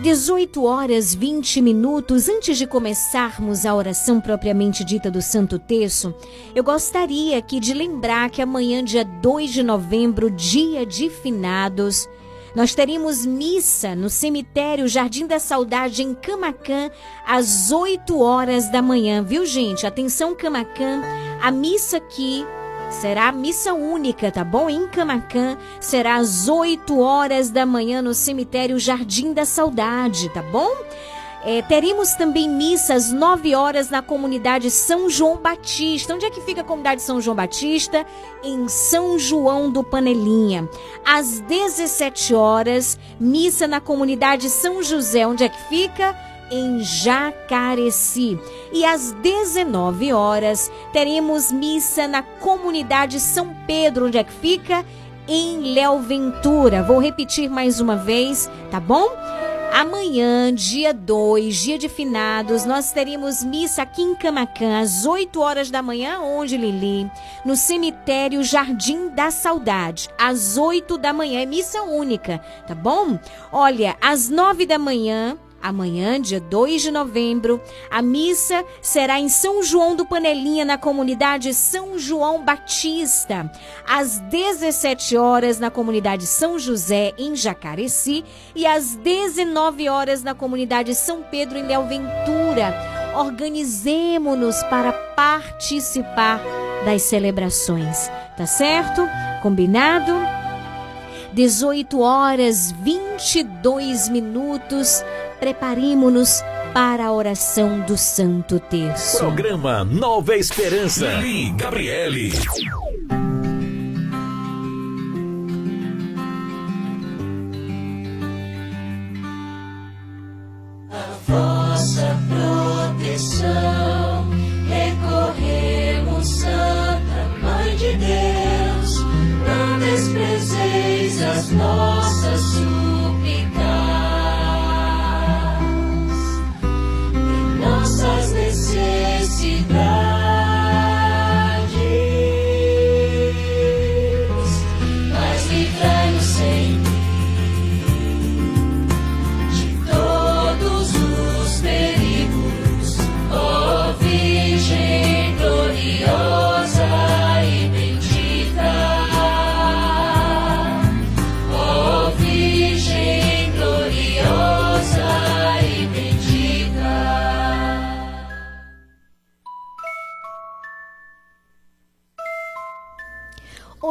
18 horas 20 minutos antes de começarmos a oração propriamente dita do Santo Terço, eu gostaria aqui de lembrar que amanhã, dia 2 de novembro, dia de finados, nós teremos missa no cemitério Jardim da Saudade em Camacan às 8 horas da manhã, viu, gente? Atenção, Camacan, a missa aqui Será missa única, tá bom? Em Camacan, será às 8 horas da manhã no cemitério Jardim da Saudade, tá bom? É, teremos também missa às 9 horas na comunidade São João Batista. Onde é que fica a comunidade São João Batista? Em São João do Panelinha. Às 17 horas, missa na comunidade São José. Onde é que fica? Em Jacareci. E às 19 horas teremos missa na comunidade São Pedro, onde é que fica? Em Léo Ventura. Vou repetir mais uma vez, tá bom? Amanhã, dia 2, dia de finados, nós teremos missa aqui em Camacan, às 8 horas da manhã, onde, Lili? No cemitério Jardim da Saudade, às 8 da manhã, é missa única, tá bom? Olha, às 9 da manhã, Amanhã, dia 2 de novembro, a missa será em São João do Panelinha, na comunidade São João Batista. Às 17 horas, na comunidade São José, em Jacareci. E às 19 horas, na comunidade São Pedro, em Léo Ventura. Organizemos-nos para participar das celebrações. Tá certo? Combinado? 18 horas 22 minutos. Preparemos-nos para a oração do Santo Terço. Programa Nova Esperança. Lili Gabriele. vossa proteção. Recorremos, Santa Mãe de Deus, não desprezeis as nossas súplicas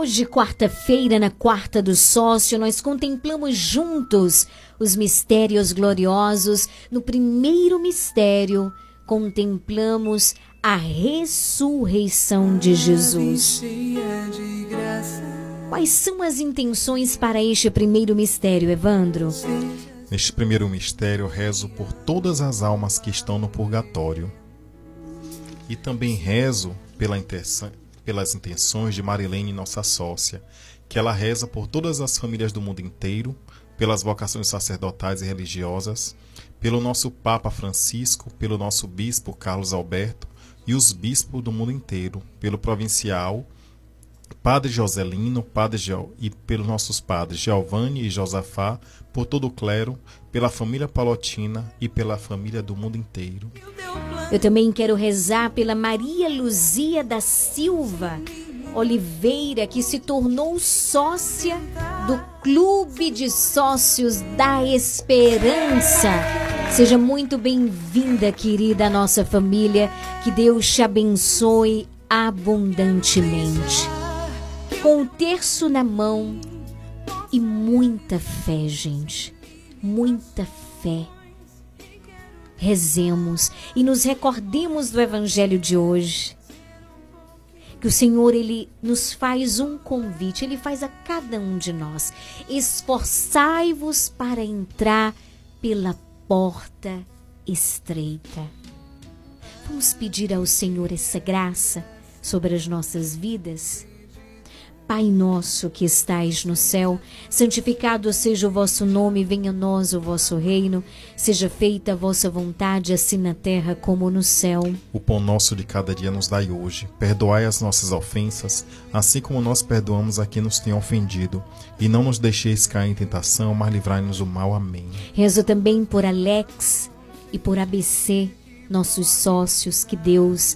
Hoje, quarta-feira, na quarta do sócio, nós contemplamos juntos os mistérios gloriosos. No primeiro mistério, contemplamos a ressurreição de Jesus. Quais são as intenções para este primeiro mistério, Evandro? Neste primeiro mistério, eu rezo por todas as almas que estão no purgatório. E também rezo pela intenção- pelas intenções de Marilene, nossa sócia, que ela reza por todas as famílias do mundo inteiro, pelas vocações sacerdotais e religiosas, pelo nosso Papa Francisco, pelo nosso Bispo Carlos Alberto e os bispos do mundo inteiro, pelo provincial Padre Joselino, Padre Geo, e pelos nossos padres Giovanni e Josafá, por todo o clero, pela família palotina e pela família do mundo inteiro. Eu também quero rezar pela Maria Luzia da Silva Oliveira, que se tornou sócia do Clube de Sócios da Esperança. Seja muito bem-vinda, querida nossa família. Que Deus te abençoe abundantemente. Com o terço na mão e muita fé, gente. Muita fé rezemos e nos recordemos do evangelho de hoje. Que o Senhor ele nos faz um convite, ele faz a cada um de nós. Esforçai-vos para entrar pela porta estreita. Vamos pedir ao Senhor essa graça sobre as nossas vidas. Pai nosso que estais no céu, santificado seja o vosso nome, venha a nós o vosso reino, seja feita a vossa vontade, assim na terra como no céu. O pão nosso de cada dia nos dai hoje. Perdoai as nossas ofensas, assim como nós perdoamos a quem nos tem ofendido. E não nos deixeis cair em tentação, mas livrai-nos do mal. Amém. Rezo também por Alex e por ABC, nossos sócios, que Deus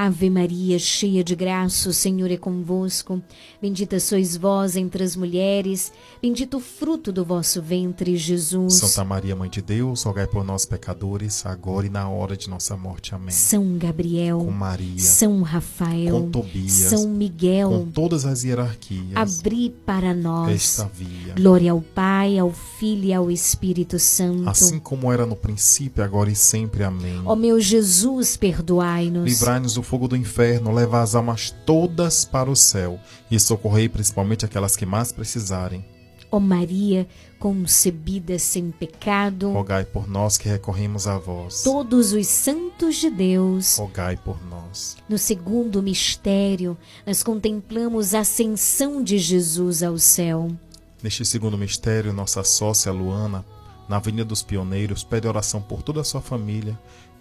Ave Maria, cheia de graça, o Senhor é convosco. Bendita sois vós entre as mulheres, bendito o fruto do vosso ventre, Jesus. Santa Maria, Mãe de Deus, rogai por nós, pecadores, agora e na hora de nossa morte. Amém. São Gabriel, Com Maria, São Rafael, com Tobias, São Miguel, com todas as hierarquias, abri para nós esta via. Glória ao Pai, ao Filho e ao Espírito Santo. Assim como era no princípio, agora e sempre. Amém. Ó meu Jesus, perdoai-nos. Livrai-nos do fogo do inferno, levai as almas todas para o céu e socorrei principalmente aquelas que mais precisarem. Ó Maria, concebida sem pecado, Rogai por nós que recorremos a vós. todos os santos de Deus. Rogai por nós. No segundo mistério, nós contemplamos a ascensão de Jesus ao céu. Neste segundo mistério, nossa sócia Luana, na Avenida dos Pioneiros, pede oração por toda a sua família,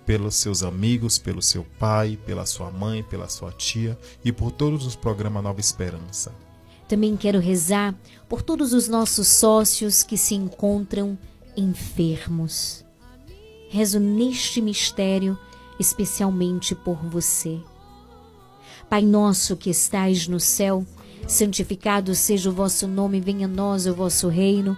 pelos seus amigos, pelo seu pai, pela sua mãe, pela sua tia e por todos os programas Nova Esperança. Também quero rezar por todos os nossos sócios que se encontram enfermos. Rezo neste mistério especialmente por você. Pai nosso que estais no céu, santificado seja o vosso nome, venha a nós o vosso reino,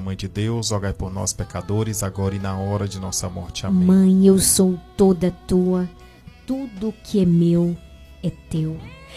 Mãe de Deus, rogai por nós, pecadores, agora e na hora de nossa morte. Amém. Mãe, eu sou toda tua, tudo que é meu é teu.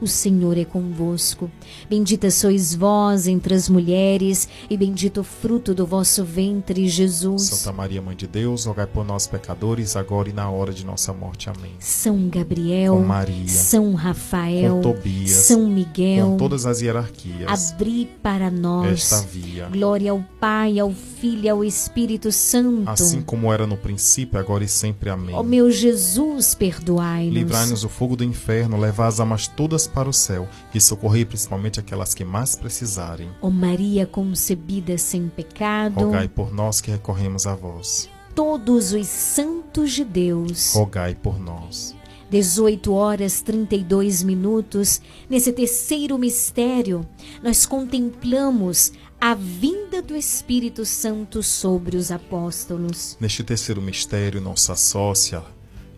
O Senhor é convosco. Bendita sois vós entre as mulheres, e bendito o fruto do vosso ventre, Jesus. Santa Maria, Mãe de Deus, rogai por nós, pecadores, agora e na hora de nossa morte. Amém. São Gabriel, Com Maria, São Rafael, com Tobias, São Miguel, com todas as hierarquias, abri para nós esta via. glória ao Pai, ao Filho e ao Espírito Santo. Assim como era no princípio, agora e sempre. Amém. Ó meu Jesus, perdoai-nos. Livrai-nos do fogo do inferno, levai as almas todas para o céu e socorrei principalmente aquelas que mais precisarem. Ó Maria concebida sem pecado, Rogai por nós que recorremos a vós. todos os santos de Deus. Rogai por nós. 18 horas 32 minutos, nesse terceiro mistério, nós contemplamos a vinda do Espírito Santo sobre os apóstolos. Neste terceiro mistério, nossa sócia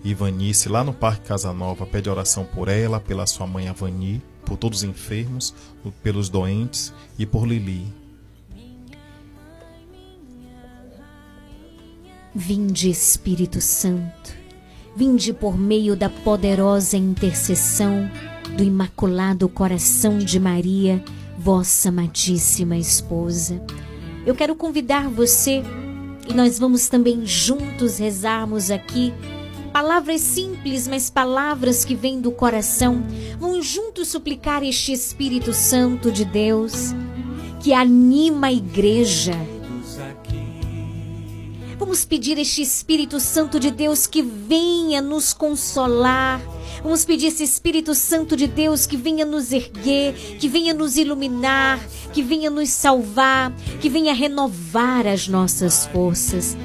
Ivanice, lá no Parque Casa Nova, pede oração por ela, pela sua mãe Avani, por todos os enfermos, pelos doentes e por Lili. Vinde, Espírito Santo, vinde por meio da poderosa intercessão do Imaculado Coração de Maria, vossa amadíssima esposa. Eu quero convidar você e nós vamos também juntos rezarmos aqui palavras simples, mas palavras que vêm do coração. Vamos juntos suplicar este Espírito Santo de Deus que anima a igreja. Vamos pedir este Espírito Santo de Deus que venha nos consolar. Vamos pedir esse Espírito Santo de Deus que venha nos erguer, que venha nos iluminar, que venha nos salvar, que venha renovar as nossas forças.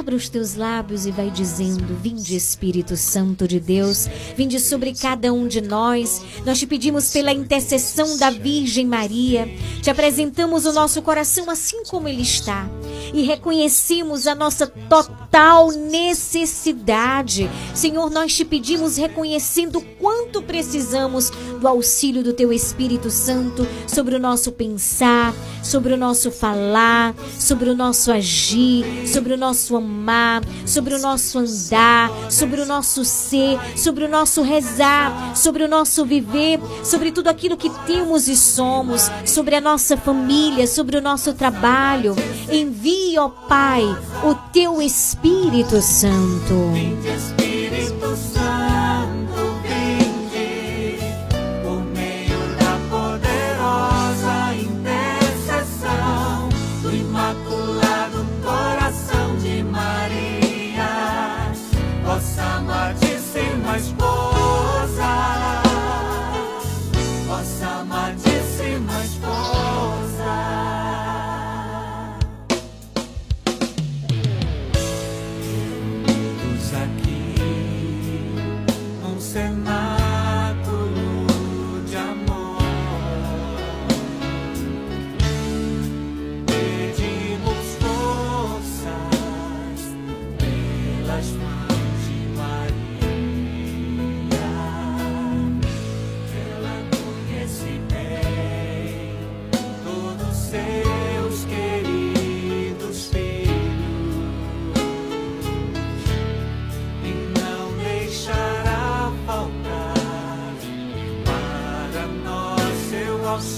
Abra os teus lábios e vai dizendo: Vinde, Espírito Santo de Deus, vinde sobre cada um de nós. Nós te pedimos pela intercessão da Virgem Maria, te apresentamos o nosso coração assim como ele está. e reconhecemos a nossa total necessidade. Senhor, nós te pedimos reconhecendo quanto precisamos do auxílio do teu Espírito Santo sobre o nosso pensar, sobre o nosso falar, sobre o nosso agir, sobre o nosso amar, sobre o nosso andar, sobre o nosso ser, sobre o nosso rezar, sobre o nosso viver, sobre tudo aquilo que temos e somos, sobre a nossa família, sobre o nosso trabalho. Envia, ó Pai, o teu Espírito Santo. Espírito Santo,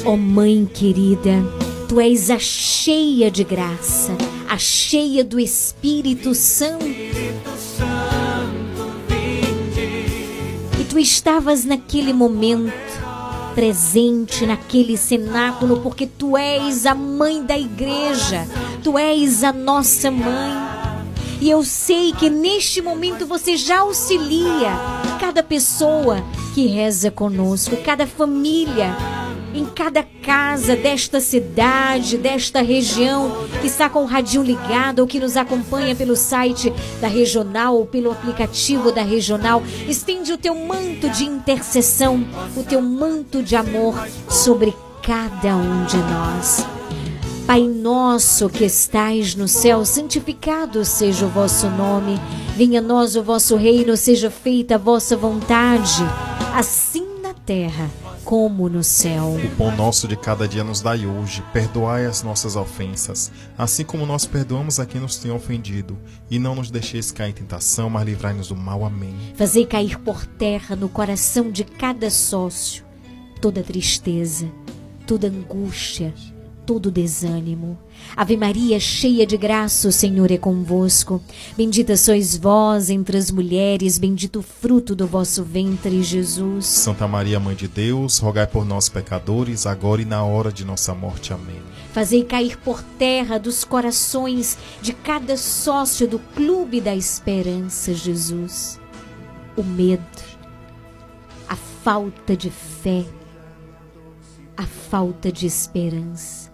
Ó Mãe querida, tu és a cheia de graça, a cheia do Espírito Santo. E tu estavas naquele momento presente naquele cenáculo porque tu és a mãe da igreja, tu és a nossa mãe. E eu sei que neste momento você já auxilia cada pessoa que reza conosco, cada família, em cada casa desta cidade, desta região, que está com o radinho ligado ou que nos acompanha pelo site da regional ou pelo aplicativo da regional. Estende o teu manto de intercessão, o teu manto de amor sobre cada um de nós. Pai nosso que estais no céu, santificado seja o vosso nome. Venha a nós o vosso reino, seja feita a vossa vontade, assim na terra como no céu. O pão nosso de cada dia nos dai hoje. Perdoai as nossas ofensas, assim como nós perdoamos a quem nos tem ofendido. E não nos deixeis cair em tentação, mas livrai-nos do mal. Amém. Fazei cair por terra no coração de cada sócio toda tristeza, toda angústia, todo desânimo. Ave Maria, cheia de graça, o Senhor é convosco. Bendita sois vós entre as mulheres, bendito o fruto do vosso ventre, Jesus. Santa Maria, Mãe de Deus, rogai por nós, pecadores, agora e na hora de nossa morte. Amém. Fazei cair por terra dos corações de cada sócio do Clube da Esperança, Jesus, o medo, a falta de fé, a falta de esperança.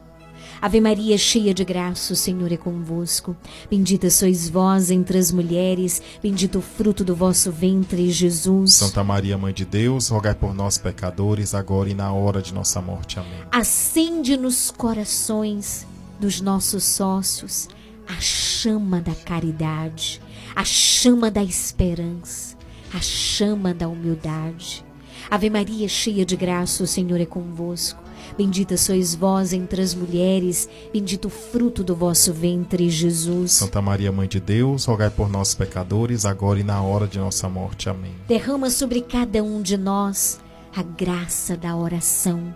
Ave Maria, cheia de graça, o Senhor é convosco. Bendita sois vós entre as mulheres, bendito o fruto do vosso ventre, Jesus. Santa Maria, Mãe de Deus, rogai por nós, pecadores, agora e na hora de nossa morte. Amém. Acende nos corações dos nossos sócios a chama da caridade, a chama da esperança, a chama da humildade. Ave Maria, cheia de graça, o Senhor é convosco. Bendita sois vós entre as mulheres, bendito o fruto do vosso ventre, Jesus. Santa Maria, Mãe de Deus, rogai por nós, pecadores, agora e na hora de nossa morte. Amém. Derrama sobre cada um de nós a graça da oração.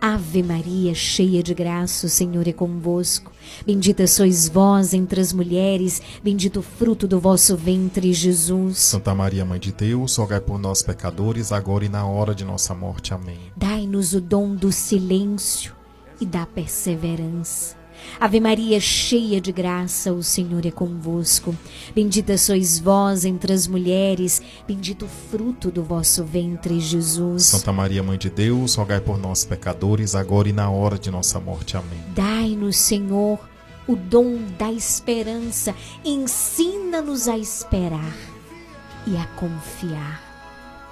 Ave Maria, cheia de graça, o Senhor é convosco. Bendita sois vós entre as mulheres, bendito o fruto do vosso ventre, Jesus. Santa Maria, Mãe de Deus, rogai por nós, pecadores, agora e na hora de nossa morte. Amém. Dai-nos o dom do silêncio e da perseverança. Ave Maria, cheia de graça, o Senhor é convosco. Bendita sois vós entre as mulheres, bendito o fruto do vosso ventre, Jesus. Santa Maria, Mãe de Deus, rogai por nós, pecadores, agora e na hora de nossa morte. Amém. Dai-nos, Senhor, o dom da esperança. Ensina-nos a esperar e a confiar.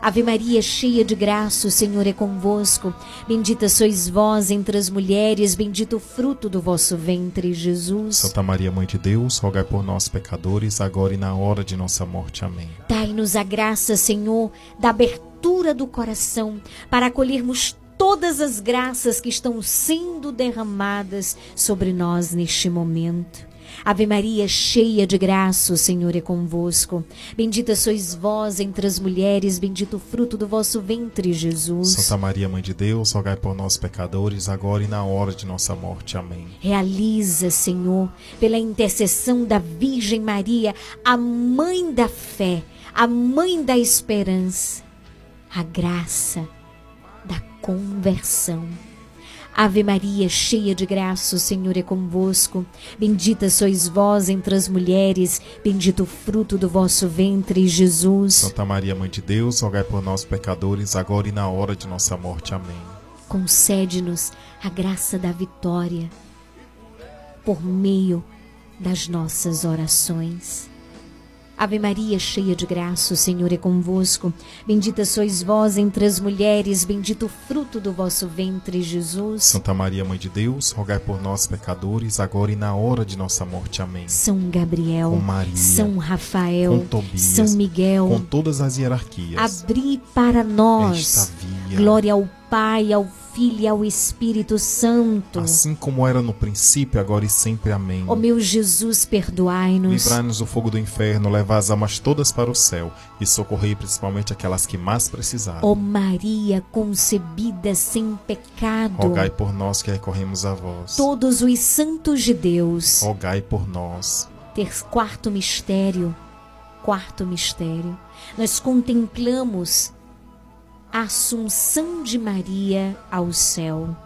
Ave Maria, cheia de graça, o Senhor é convosco. Bendita sois vós entre as mulheres, bendito o fruto do vosso ventre, Jesus. Santa Maria, Mãe de Deus, rogai por nós, pecadores, agora e na hora de nossa morte. Amém. Dai-nos a graça, Senhor, da abertura do coração, para acolhermos todas as graças que estão sendo derramadas sobre nós neste momento. Ave Maria, cheia de graça, o Senhor é convosco. Bendita sois vós entre as mulheres, bendito o fruto do vosso ventre, Jesus. Santa Maria, Mãe de Deus, rogai por nós, pecadores, agora e na hora de nossa morte. Amém. Realiza, Senhor, pela intercessão da Virgem Maria, a mãe da fé, a mãe da esperança, a graça da conversão. Ave Maria, cheia de graça, o Senhor é convosco. Bendita sois vós entre as mulheres, bendito o fruto do vosso ventre, Jesus. Santa Maria, Mãe de Deus, rogai por nós, pecadores, agora e na hora de nossa morte. Amém. Concede-nos a graça da vitória por meio das nossas orações. Ave Maria, cheia de graça, o Senhor é convosco. Bendita sois vós entre as mulheres, bendito o fruto do vosso ventre, Jesus. Santa Maria, Mãe de Deus, rogai por nós, pecadores, agora e na hora de nossa morte. Amém. São Gabriel, Com Maria, São Rafael, com Tobias, São Miguel, com todas as hierarquias. abri para nós. Glória ao Pai, ao Filho e ao Espírito Santo. Assim como era no princípio, agora e sempre. Amém. Ó meu Jesus, perdoai-nos. Livrai-nos do fogo do inferno, levai as almas todas para o céu e socorrei principalmente aquelas que mais precisarem. Ó Maria concebida sem pecado. Rogai por nós que recorremos a vós. Todos os santos de Deus. Rogai por nós. Ter quarto mistério. Quarto mistério. Nós contemplamos a Assunção de Maria ao céu.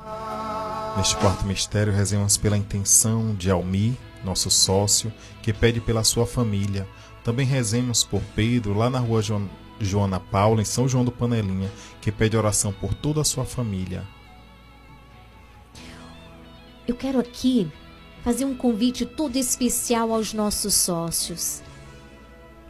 Neste quarto mistério, rezemos pela intenção de Almi, nosso sócio, que pede pela sua família. Também rezemos por Pedro, lá na rua Jo- Joana Paula, em São João do Panelinha, que pede oração por toda a sua família. Eu quero aqui fazer um convite todo especial aos nossos sócios.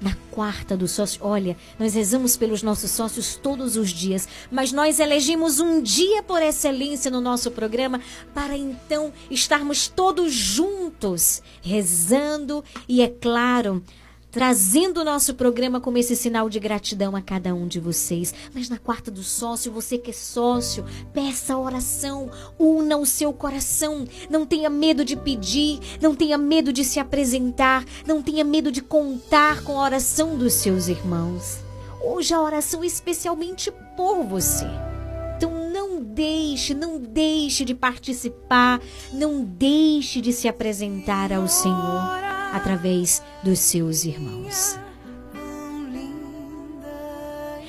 Na quarta do sócio, olha, nós rezamos pelos nossos sócios todos os dias, mas nós elegemos um dia por excelência no nosso programa para então estarmos todos juntos, rezando e, é claro, trazendo o nosso programa como esse sinal de gratidão a cada um de vocês. Mas na quarta do sócio, você que é sócio, peça oração, una o seu coração. Não tenha medo de pedir, não tenha medo de se apresentar, não tenha medo de contar com a oração dos seus irmãos. Hoje a oração é especialmente por você. Não deixe, não deixe de participar, não deixe de se apresentar ao Senhor através dos seus irmãos.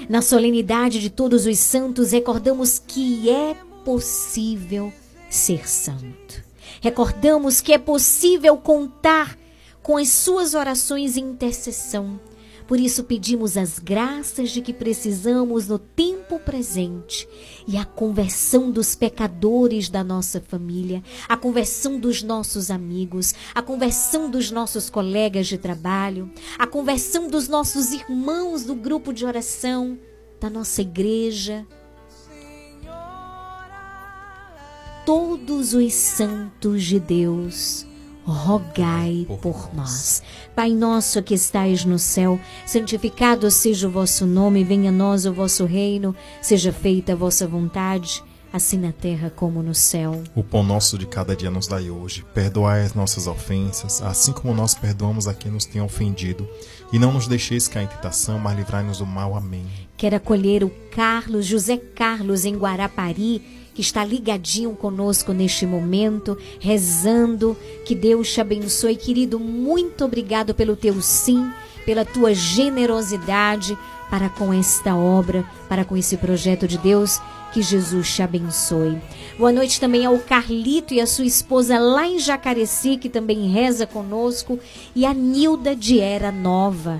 Na solenidade de todos os santos, recordamos que é possível ser santo. Recordamos que é possível contar com as suas orações e intercessão. Por isso pedimos as graças de que precisamos no tempo presente e a conversão dos pecadores da nossa família, a conversão dos nossos amigos, a conversão dos nossos colegas de trabalho, a conversão dos nossos irmãos do grupo de oração, da nossa igreja. Todos os santos de Deus rogai por nós. Pai nosso que estais no céu, santificado seja o vosso nome, venha a nós o vosso reino, seja feita a vossa vontade, assim na terra como no céu. O pão nosso de cada dia nos dai hoje. Perdoai as nossas ofensas, assim como nós perdoamos a quem nos tem ofendido. E não nos deixeis cair em tentação, mas livrai-nos do mal. Amém. Quero acolher o Carlos, José Carlos, em Guarapari, que está ligadinho conosco neste momento, rezando. Que Deus te abençoe, querido. Muito obrigado pelo teu sim, pela tua generosidade para com esta obra, para com esse projeto de Deus. Que Jesus te abençoe. Boa noite também ao Carlito e a sua esposa lá em Jacareci, que também reza conosco, e a Nilda de Era Nova.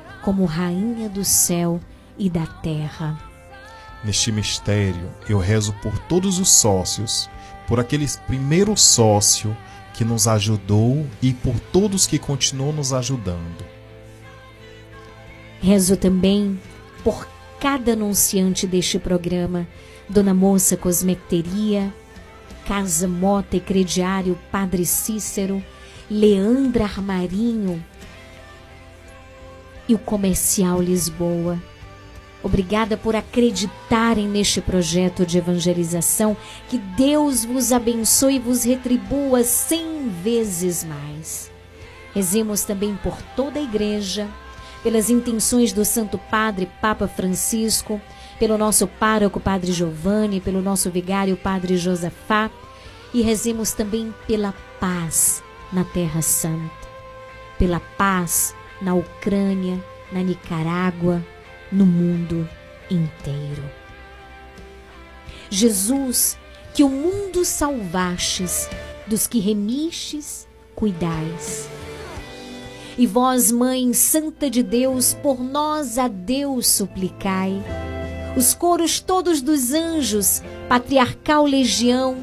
como Rainha do céu e da terra. Neste mistério, eu rezo por todos os sócios, por aquele primeiro sócio que nos ajudou e por todos que continuam nos ajudando. Rezo também por cada anunciante deste programa, Dona Moça Cosmecteria, Casa Mota e Crediário Padre Cícero, Leandra Armarinho e o Comercial Lisboa. Obrigada por acreditarem neste projeto de evangelização. Que Deus vos abençoe e vos retribua cem vezes mais. Rezemos também por toda a igreja, pelas intenções do Santo Padre Papa Francisco, pelo nosso pároco Padre Giovanni, pelo nosso vigário Padre Josafá e rezemos também pela paz na Terra Santa, pela paz na Ucrânia, na Nicarágua, no mundo inteiro. Jesus, que o mundo salvastes, dos que remistes, cuidais. E vós, Mãe Santa de Deus, por nós a Deus suplicai. Os coros todos dos anjos, patriarcal legião,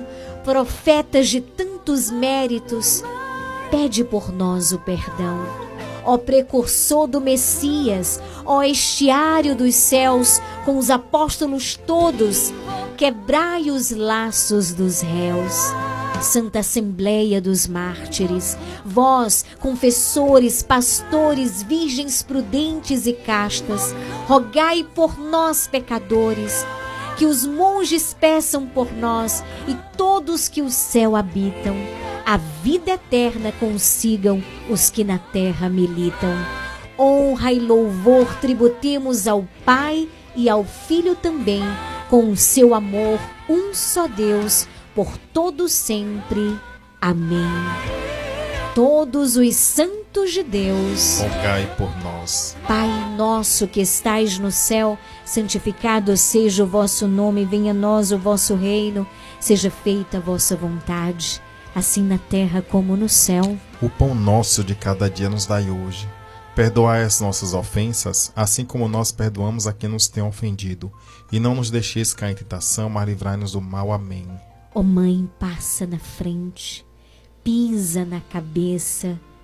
profetas de tantos méritos, pede por nós o perdão. Ó precursor do Messias, ó estiário dos céus, com os apóstolos todos, quebrai os laços dos réus. Santa Assembleia dos Mártires, vós, confessores, pastores, virgens prudentes e castas, rogai por nós, pecadores, que os monges peçam por nós e todos que o céu habitam, a vida eterna consigam os que na terra militam. Honra e louvor tributemos ao Pai e ao Filho também, com o seu amor, um só Deus por todo sempre. Amém. Todos os santos de Deus, Rogai por nós. Pai nosso que estais no céu, santificado seja o vosso nome, venha a nós o vosso reino, seja feita a vossa vontade, assim na terra como no céu. O pão nosso de cada dia nos dai hoje. Perdoai as nossas ofensas, assim como nós perdoamos a quem nos tem ofendido. E não nos deixeis cair em tentação, mas livrai-nos do mal. Amém. Ó Mãe, passa na frente, pisa na cabeça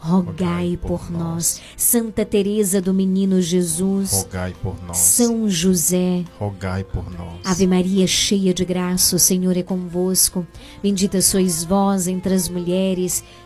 rogai por nós. Santa Teresa do Menino Jesus, Rogai por nós. São José, Rogai por nós. Ave Maria, cheia de graça, o Senhor é convosco. Bendita sois vós entre as mulheres,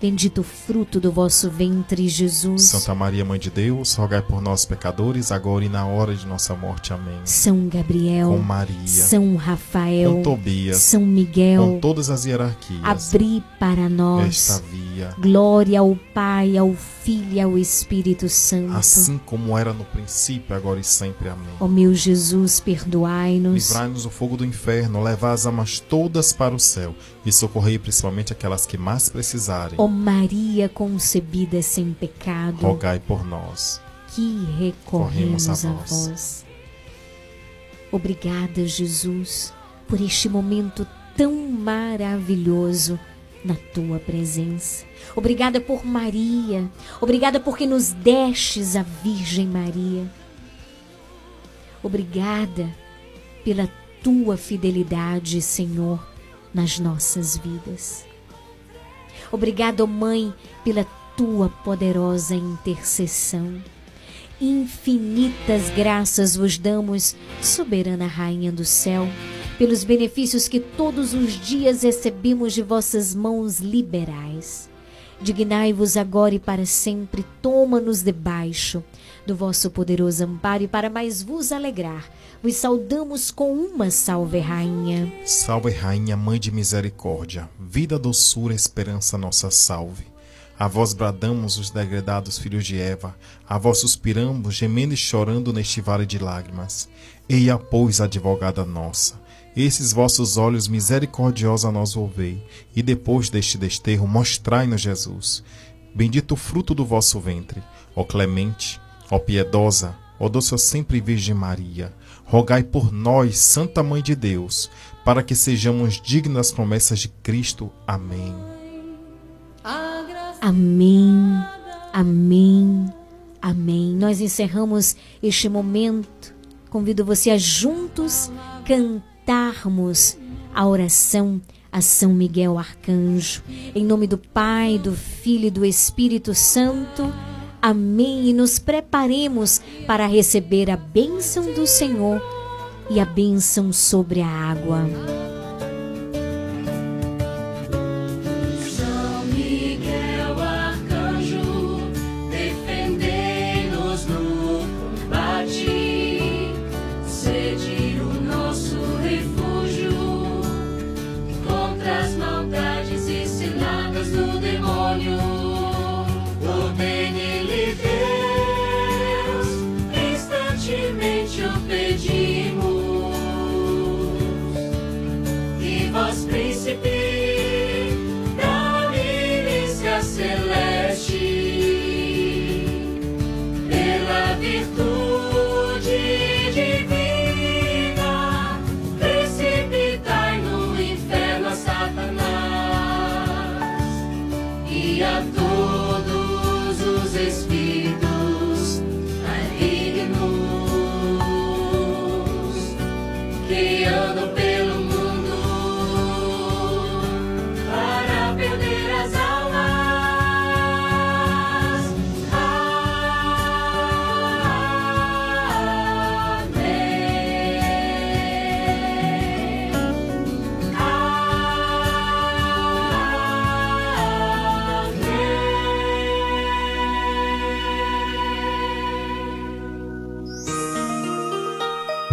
bendito o fruto do vosso ventre, Jesus. Santa Maria, Mãe de Deus, rogai por nós, pecadores, agora e na hora de nossa morte. Amém. São Gabriel, Com Maria, São Rafael, com Tobias, São Miguel, com todas as hierarquias, abri para nós esta via, glória ao Pai, ao Filho e ao Espírito Santo. assim como era no princípio, agora e sempre. Amém. Ó meu Jesus, perdoai-nos. Livrai-nos do fogo do inferno, levai as almas todas para o céu e socorrei principalmente aquelas que mais precisarem. Ó Maria concebida sem pecado, Rogai por nós. que recorremos Corremos a a vós. vós. Obrigada, Jesus, por este momento tão maravilhoso na tua presença. Obrigada por Maria. Obrigada porque nos destes a Virgem Maria. Obrigada pela tua fidelidade, Senhor, nas nossas vidas. Obrigada, ó Mãe, pela tua poderosa intercessão. Infinitas graças vos damos, soberana Rainha do céu, pelos benefícios que todos os dias recebemos de vossas mãos liberais. Dignai-vos agora e para sempre, toma-nos debaixo do vosso poderoso amparo e para mais vos alegrar, vos saudamos com uma salve, Rainha. Salve, Rainha, Mãe de Misericórdia, vida, doçura, esperança, nossa salve. A vós bradamos os degredados filhos de Eva, a vós suspiramos, gemendo e chorando neste vale de lágrimas. Eia, pois, advogada nossa, esses vossos olhos misericordiosos a nós volvei, e depois deste desterro mostrai-nos Jesus. Bendito o fruto do vosso ventre, ó clemente, ó piedosa, ó doce sempre Virgem Maria, rogai por nós, Santa Mãe de Deus, para que sejamos dignos das promessas de Cristo. Amém. Amém, amém, amém. Nós encerramos este momento. Convido você a juntos cantarmos a oração a São Miguel Arcanjo. Em nome do Pai, do Filho e do Espírito Santo. Amém. E nos preparemos para receber a bênção do Senhor e a bênção sobre a água.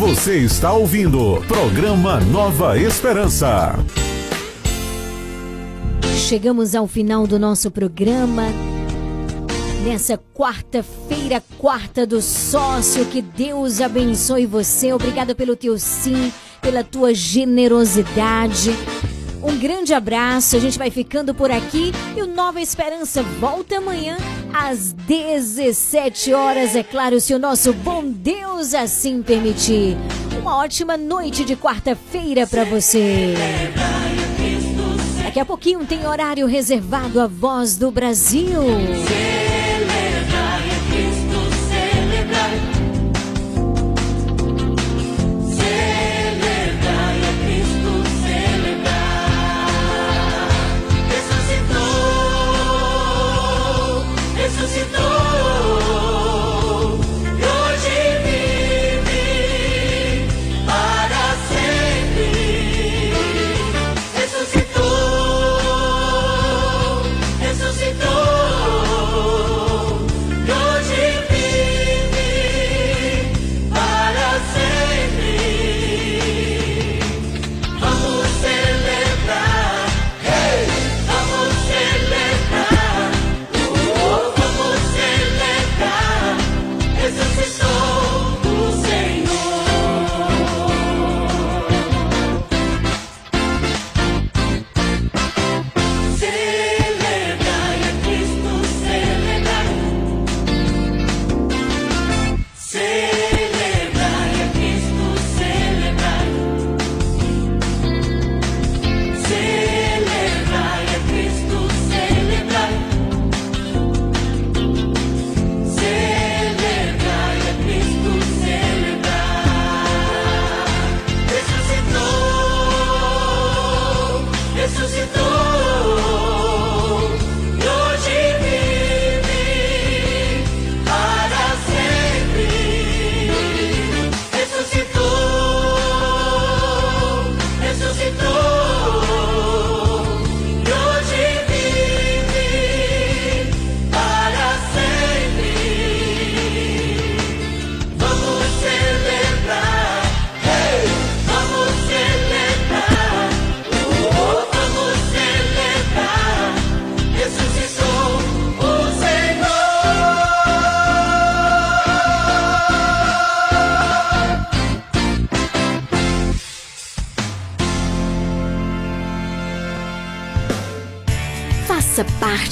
Você está ouvindo programa Nova Esperança. Chegamos ao final do nosso programa. Nessa quarta-feira, quarta do sócio, que Deus abençoe você. Obrigada pelo teu sim, pela tua generosidade. Um grande abraço, a gente vai ficando por aqui e o Nova Esperança volta amanhã às 17 horas, é claro, se o nosso bom Deus assim permitir. Uma ótima noite de quarta-feira para você. Daqui a pouquinho tem horário reservado à Voz do Brasil.